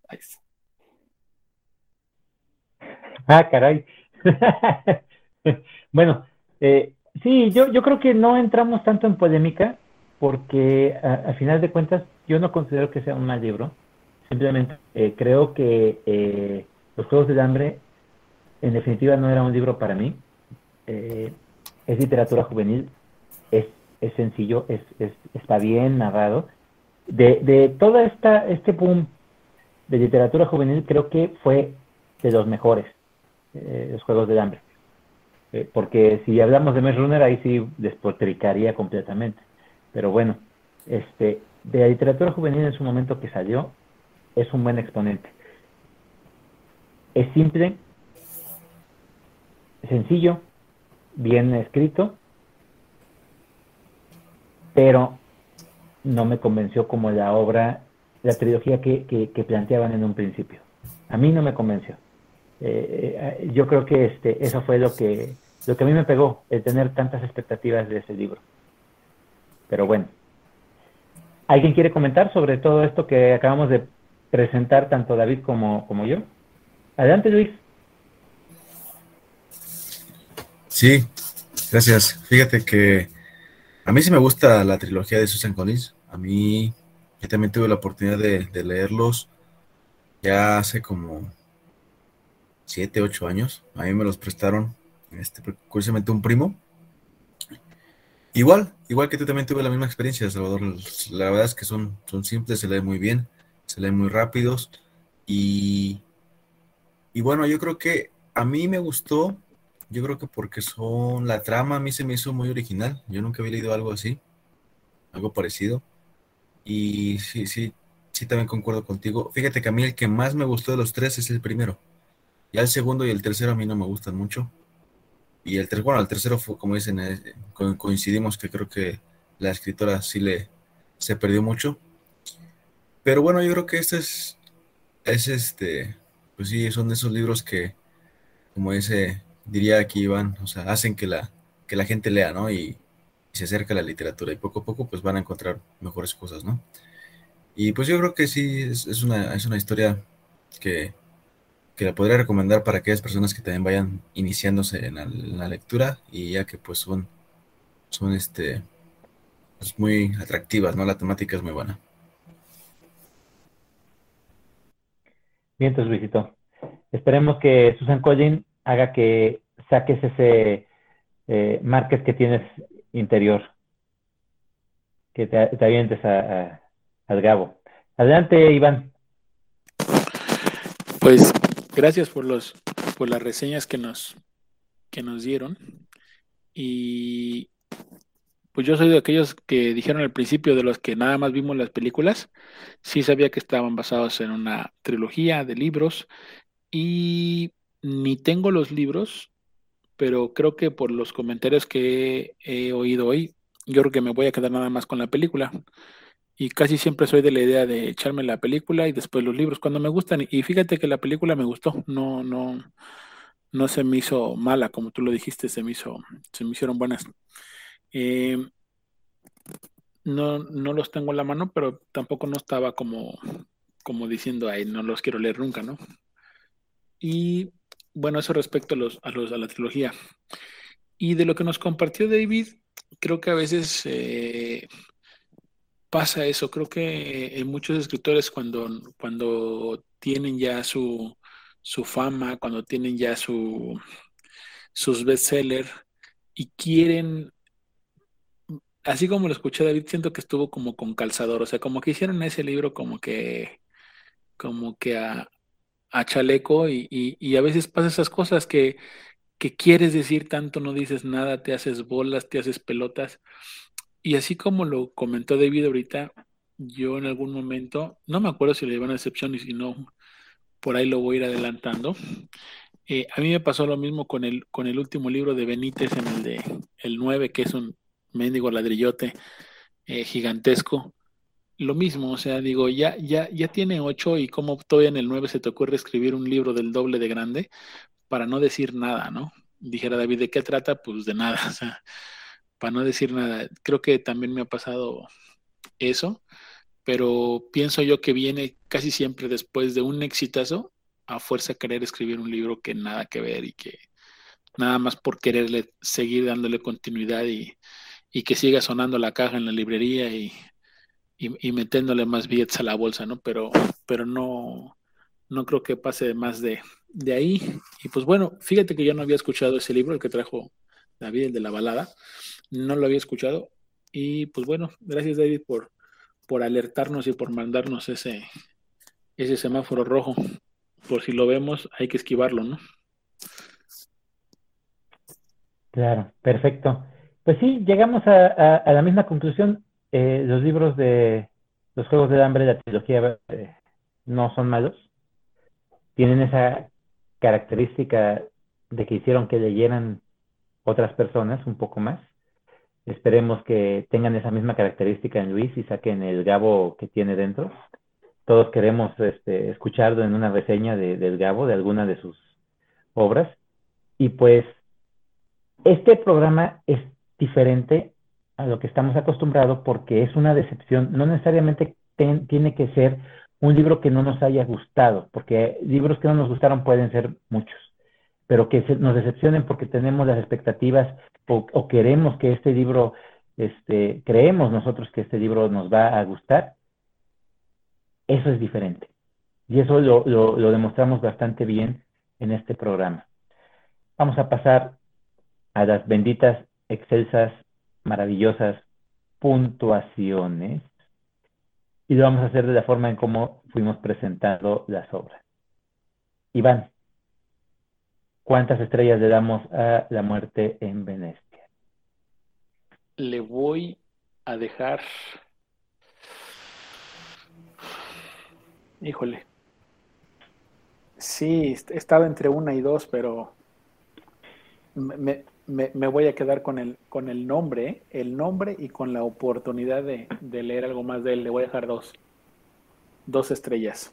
Ah, caray. bueno, eh, sí, yo, yo creo que no entramos tanto en polémica, porque a, final de cuentas yo no considero que sea un mal libro. Simplemente eh, creo que eh, Los Juegos del Hambre, en definitiva, no era un libro para mí. Eh, es literatura juvenil, es, es sencillo, es, es, está bien narrado. De, de todo esta, este boom de literatura juvenil, creo que fue de los mejores, eh, los Juegos del Hambre. Porque si hablamos de Mes Runner, ahí sí despotricaría completamente. Pero bueno, este, de la literatura juvenil en su momento que salió, es un buen exponente. Es simple, sencillo, bien escrito, pero no me convenció como la obra, la trilogía que, planteaban en un principio. A mí no me convenció. Eh, eh, yo creo que este, eso fue lo que, lo que a mí me pegó, el tener tantas expectativas de ese libro. Pero bueno, ¿alguien quiere comentar sobre todo esto que acabamos de presentar tanto David como, como yo. Adelante, Luis. Sí, gracias. Fíjate que a mí sí me gusta la trilogía de Susan Collins. A mí, yo también tuve la oportunidad de, leerlos ya hace como siete, ocho años. A mí me los prestaron, este, curiosamente un primo. Igual, igual que tú también tuve la misma experiencia, Salvador. La verdad es que son, son simples, se leen muy bien, se leen muy rápidos. Y, y bueno, yo creo que a mí me gustó yo creo que porque son, la trama a mí se me hizo muy original. Yo nunca había leído algo así, algo parecido. Y sí, sí, sí también concuerdo contigo. Fíjate que a mí el que más me gustó de los tres es el primero. Ya el segundo y el tercero a mí no me gustan mucho. Y el tercero, bueno, el tercero fue, como dicen, eh, coincidimos que creo que la escritora sí le se perdió mucho. Pero bueno, yo creo que este es, es este, pues sí, son de esos libros que, como dice diría aquí Iván, o sea, hacen que la, que la gente lea, ¿no? Y, se acerca a la literatura y poco a poco pues van a encontrar mejores cosas, ¿no? Y pues yo creo que sí, es, una, es una historia que, que, la podría recomendar para aquellas personas que también vayan iniciándose en la, lectura y ya que pues son, son este, pues muy atractivas, ¿no? La temática es muy buena. Bien, entonces, Luisito. Esperemos que Susan Collin haga que saques ese eh, market que tienes interior, que te, avientes al Gabo. Adelante, Iván. Pues gracias por los por las reseñas que nos que nos dieron y pues yo soy de aquellos que dijeron al principio de los que nada más vimos las películas, sí sabía que estaban basados en una trilogía de libros y ni tengo los libros, pero creo que por los comentarios que he, oído hoy, yo creo que me voy a quedar nada más con la película. Y casi siempre soy de la idea de echarme la película y después los libros cuando me gustan. Y fíjate que la película me gustó, no, no, no se me hizo mala, como tú lo dijiste, se me hizo, se me hicieron buenas. Eh, no, no los tengo en la mano, pero tampoco no estaba como, como diciendo, ay, no los quiero leer nunca, ¿no? Y bueno, eso respecto a, los, a, los, a la trilogía. Y de lo que nos compartió David, creo que a veces eh, pasa eso. Creo que muchos escritores cuando, cuando tienen ya su, su fama, cuando tienen ya su, sus bestsellers y quieren, así como lo escuché David, siento que estuvo como con calzador, o sea, como que hicieron ese libro como que, como que a, a chaleco y, a veces pasa esas cosas que, que quieres decir tanto, no dices nada, te haces bolas, te haces pelotas. Y así como lo comentó David ahorita, yo en algún momento, no me acuerdo si le llevan a excepción y si no, por ahí lo voy a ir adelantando. Eh, a mí me pasó lo mismo con el, con el último libro de Benítez, en el de el 9, que es un mendigo ladrillote eh, gigantesco lo mismo, o sea, digo, ya, ya, ya tiene ocho y como todavía en el nueve se te ocurre escribir un libro del doble de grande para no decir nada, ¿no? Dijera David, ¿de qué trata? Pues de nada, o sea, para no decir nada. Creo que también me ha pasado eso, pero pienso yo que viene casi siempre después de un exitazo a fuerza querer escribir un libro que nada que ver y que nada más por quererle seguir dándole continuidad y, y que siga sonando la caja en la librería y y, metiéndole más billetes a la bolsa, ¿no? Pero, pero no, no creo que pase más de, de ahí. Y pues bueno, fíjate que yo no había escuchado ese libro, el que trajo David, el de la balada, no lo había escuchado. Y pues bueno, gracias David por, por alertarnos y por mandarnos ese, ese semáforo rojo. Por si lo vemos, hay que esquivarlo, ¿no? Claro, perfecto. Pues sí, llegamos a, a la misma conclusión. Eh, los libros de los Juegos del Hambre, la trilogía, no son malos. Tienen esa característica de que hicieron que leyeran otras personas un poco más. Esperemos que tengan esa misma característica en Luis y saquen el Gabo que tiene dentro. Todos queremos este, escucharlo en una reseña de, del Gabo, de alguna de sus obras. Y pues, este programa es diferente a lo que estamos acostumbrados porque es una decepción, no necesariamente tiene que ser un libro que no nos haya gustado, porque libros que no nos gustaron pueden ser muchos, pero que nos decepcionen porque tenemos las expectativas o, queremos que este libro, este, creemos nosotros que este libro nos va a gustar, eso es diferente. Y eso lo, lo demostramos bastante bien en este programa. Vamos a pasar a las benditas, excelsas, maravillosas puntuaciones y lo vamos a hacer de la forma en cómo fuimos presentando las obras. Iván, ¿cuántas estrellas le damos a La muerte en Venecia? Le voy a dejar... Híjole. Sí, estaba entre una y dos, pero me, me, voy a quedar con el, con el nombre, el nombre y con la oportunidad de, leer algo más de él. Le voy a dejar dos, dos estrellas.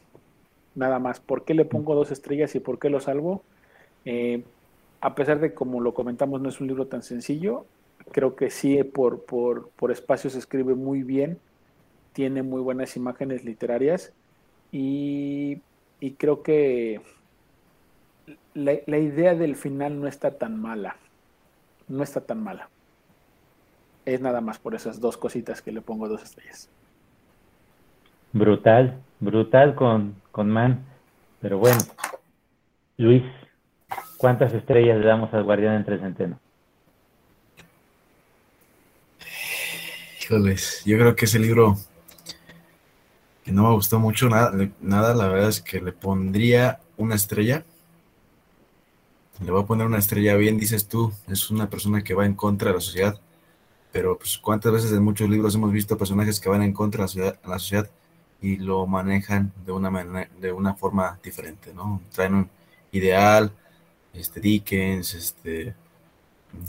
Nada más. ¿Por qué le pongo dos estrellas y por qué lo salvo? Eh, a pesar de, como lo comentamos, no es un libro tan sencillo, creo que sí por, por, por espacio se escribe muy bien, tiene muy buenas imágenes literarias y, y creo que la, la idea del final no está tan mala no está tan mala. Es nada más por esas dos cositas que le pongo dos estrellas. Brutal, brutal con, con Man. Pero bueno, Luis, ¿cuántas estrellas le damos al Guardián entre Centeno? Híjoles, yo creo que ese libro que no me gustó mucho nada, nada, la verdad es que le pondría una estrella le voy a poner una estrella bien, dices tú, es una persona que va en contra de la sociedad, pero pues cuántas veces en muchos libros hemos visto personajes que van en contra de la sociedad, y lo manejan de una, manera, de una forma diferente, ¿no? Traen un ideal, este Dickens, este,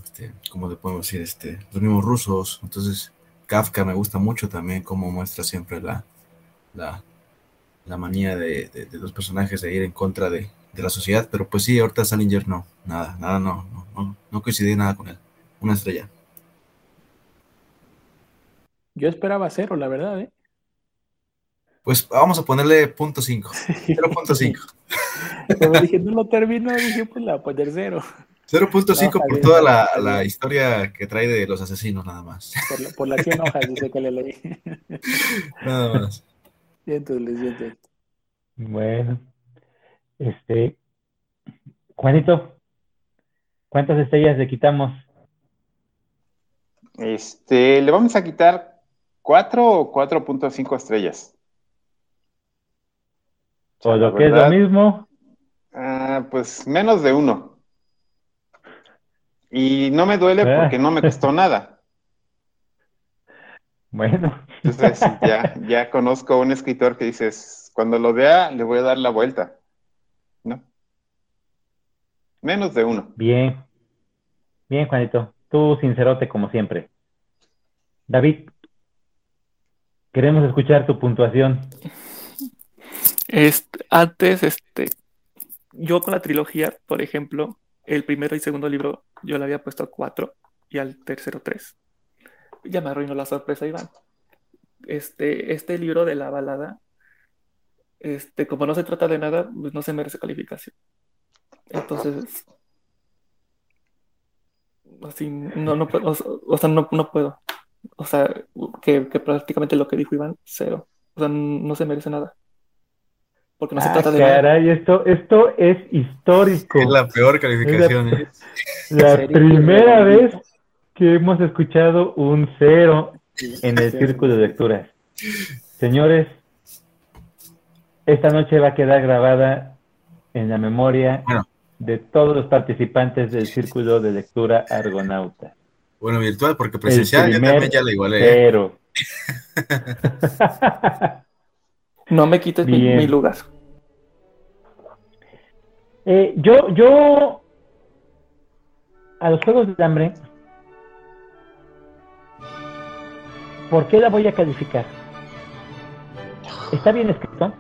este, ¿cómo le podemos decir? Este, los mismos rusos, entonces Kafka me gusta mucho también cómo muestra siempre la, la, manía de, de los personajes de ir en contra de, de la sociedad, pero pues sí, ahorita Salinger no, nada, nada, no, no, no, no coincidí nada con él. Una estrella. Yo esperaba cero, la verdad, ¿eh? Pues vamos a ponerle punto cinco. 0.5. Como dije, no lo termino, dije, pues la poner cero. 0.5 por toda la, la, historia que trae de los asesinos, nada más. Por, por las 100 hojas, dice que le leí. Nada más. Siento, le siento. Bueno, este, Juanito, ¿cuántas estrellas le quitamos? Este, le vamos a quitar 4 o 4.5 estrellas. O, lo que es lo mismo. Ah, pues menos de uno. Y no me duele ah. porque no me costó nada. Bueno. Entonces ya, ya conozco a un escritor que dices, cuando lo vea, le voy a dar la vuelta. Menos de uno. Bien. Bien, Juanito. Tú sincerote como siempre. David, queremos escuchar tu puntuación. Este, antes, este, yo con la trilogía, por ejemplo, el primero y segundo libro yo le había puesto cuatro y al tercero tres. Ya me arruinó la sorpresa, Iván. Este, este libro de la balada, este, como no se trata de nada, pues no se merece calificación. Entonces, así, no, no puedo, o, sea, no, no, puedo. O sea, que, que, prácticamente lo que dijo Iván, cero. O sea, no se merece nada. Porque no se ah, trata de caray, esto, esto es histórico. Es la peor calificación. ¿eh? la, primera vez que hemos escuchado un cero en el círculo de lecturas. Señores, esta noche va a quedar grabada en la memoria de todos los participantes del círculo de lectura Argonauta. Bueno, virtual, porque presencial yo también ya le igualé. ¿eh? No me quites mi, lugar. Eh, yo, yo, a los Juegos de Hambre, ¿por qué la voy a calificar? Está bien escrito,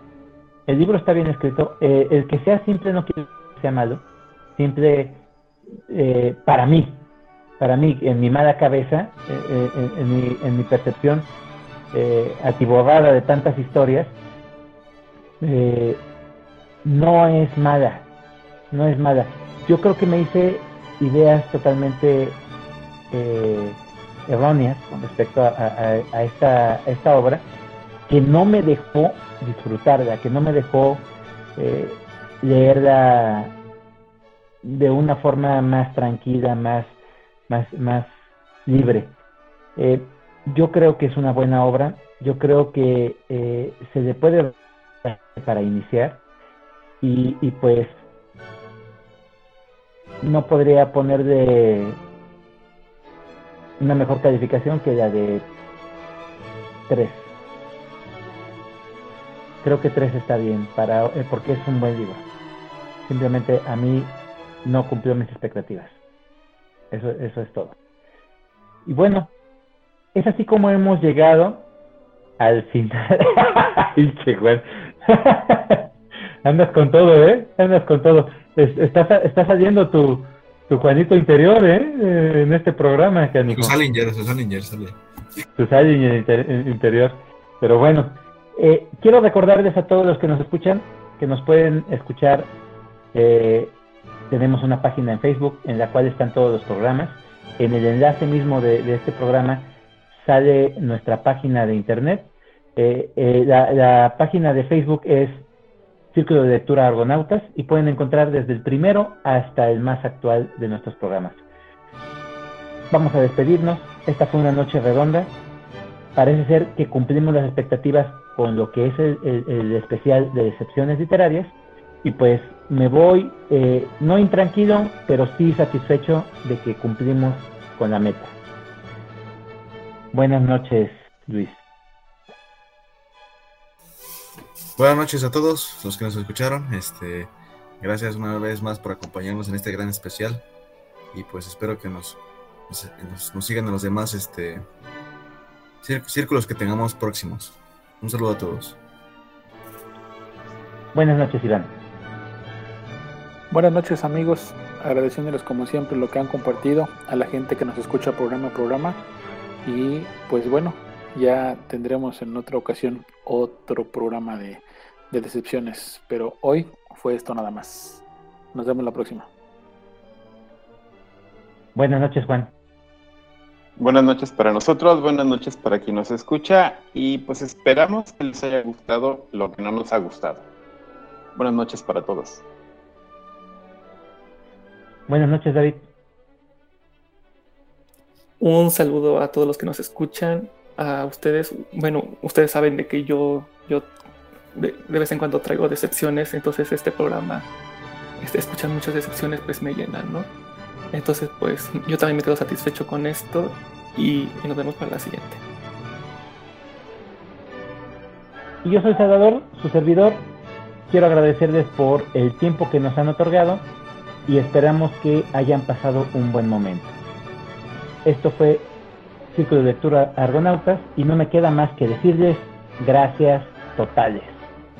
el libro está bien escrito, eh, el que sea simple no quiere sea malo, simple eh, para mí, para mí, en mi mala cabeza, eh, eh, en, mi, en, mi, percepción atibobada de tantas historias, eh, no es mala, no es mala. Yo creo que me hice ideas totalmente eh, erróneas con respecto a, esta, esta, obra que no me dejó disfrutarla, que no me dejó eh, leerla de una forma más tranquila, más, más, más libre. Eh, yo creo que es una buena obra, yo creo que eh, se le puede para iniciar y, pues no podría poner de una mejor calificación que la de 3. Creo que 3 está bien para eh, porque es un buen libro. Simplemente a mí no cumplió mis expectativas. Eso, eso es todo. Y bueno, es así como hemos llegado al final. Andas con todo, ¿eh? Andas con todo. Está, está saliendo tu, tu Juanito interior, ¿eh? ¿eh? En este programa, Canico. Su Salinger, su Salinger sale. Su Salinger interior. Pero bueno, eh, quiero recordarles a todos los que nos escuchan que nos pueden escuchar. Eh, tenemos una página en Facebook en la cual están todos los programas. En el enlace mismo de, este programa sale nuestra página de internet. La, la página de Facebook es Círculo de Lectura Argonautas y pueden encontrar desde el primero hasta el más actual de nuestros programas. Vamos a despedirnos. Esta fue una noche redonda. Parece ser que cumplimos las expectativas con lo que es el, especial de decepciones literarias. Y pues me voy, eh, no intranquilo, pero sí satisfecho de que cumplimos con la meta. Buenas noches, Luis. Buenas noches a todos los que nos escucharon. Este, gracias una vez más por acompañarnos en este gran especial. Y pues espero que nos, nos, sigan en los demás este, círculos que tengamos próximos. Un saludo a todos. Buenas noches, Iván. Buenas noches, amigos. Agradeciéndoles como siempre lo que han compartido a la gente que nos escucha programa a programa. Y pues bueno, ya tendremos en otra ocasión otro programa de, decepciones, pero hoy fue esto nada más. Nos vemos la próxima. Buenas noches, Juan. Buenas noches para nosotros, buenas noches para quien nos escucha y pues esperamos que les haya gustado lo que no nos ha gustado. Buenas noches para todos. Buenas noches, David. Un saludo a todos los que nos escuchan a ustedes, bueno, ustedes saben de que yo, yo de, vez en cuando traigo decepciones, entonces este programa, este, escuchar muchas decepciones, pues me llenan, ¿no? Entonces, pues yo también me quedo satisfecho con esto y, nos vemos para la siguiente. Y yo soy Salvador, su servidor. Quiero agradecerles por el tiempo que nos han otorgado y esperamos que hayan pasado un buen momento. Esto fue Círculo de Lectura Argonautas y no me queda más que decirles gracias totales.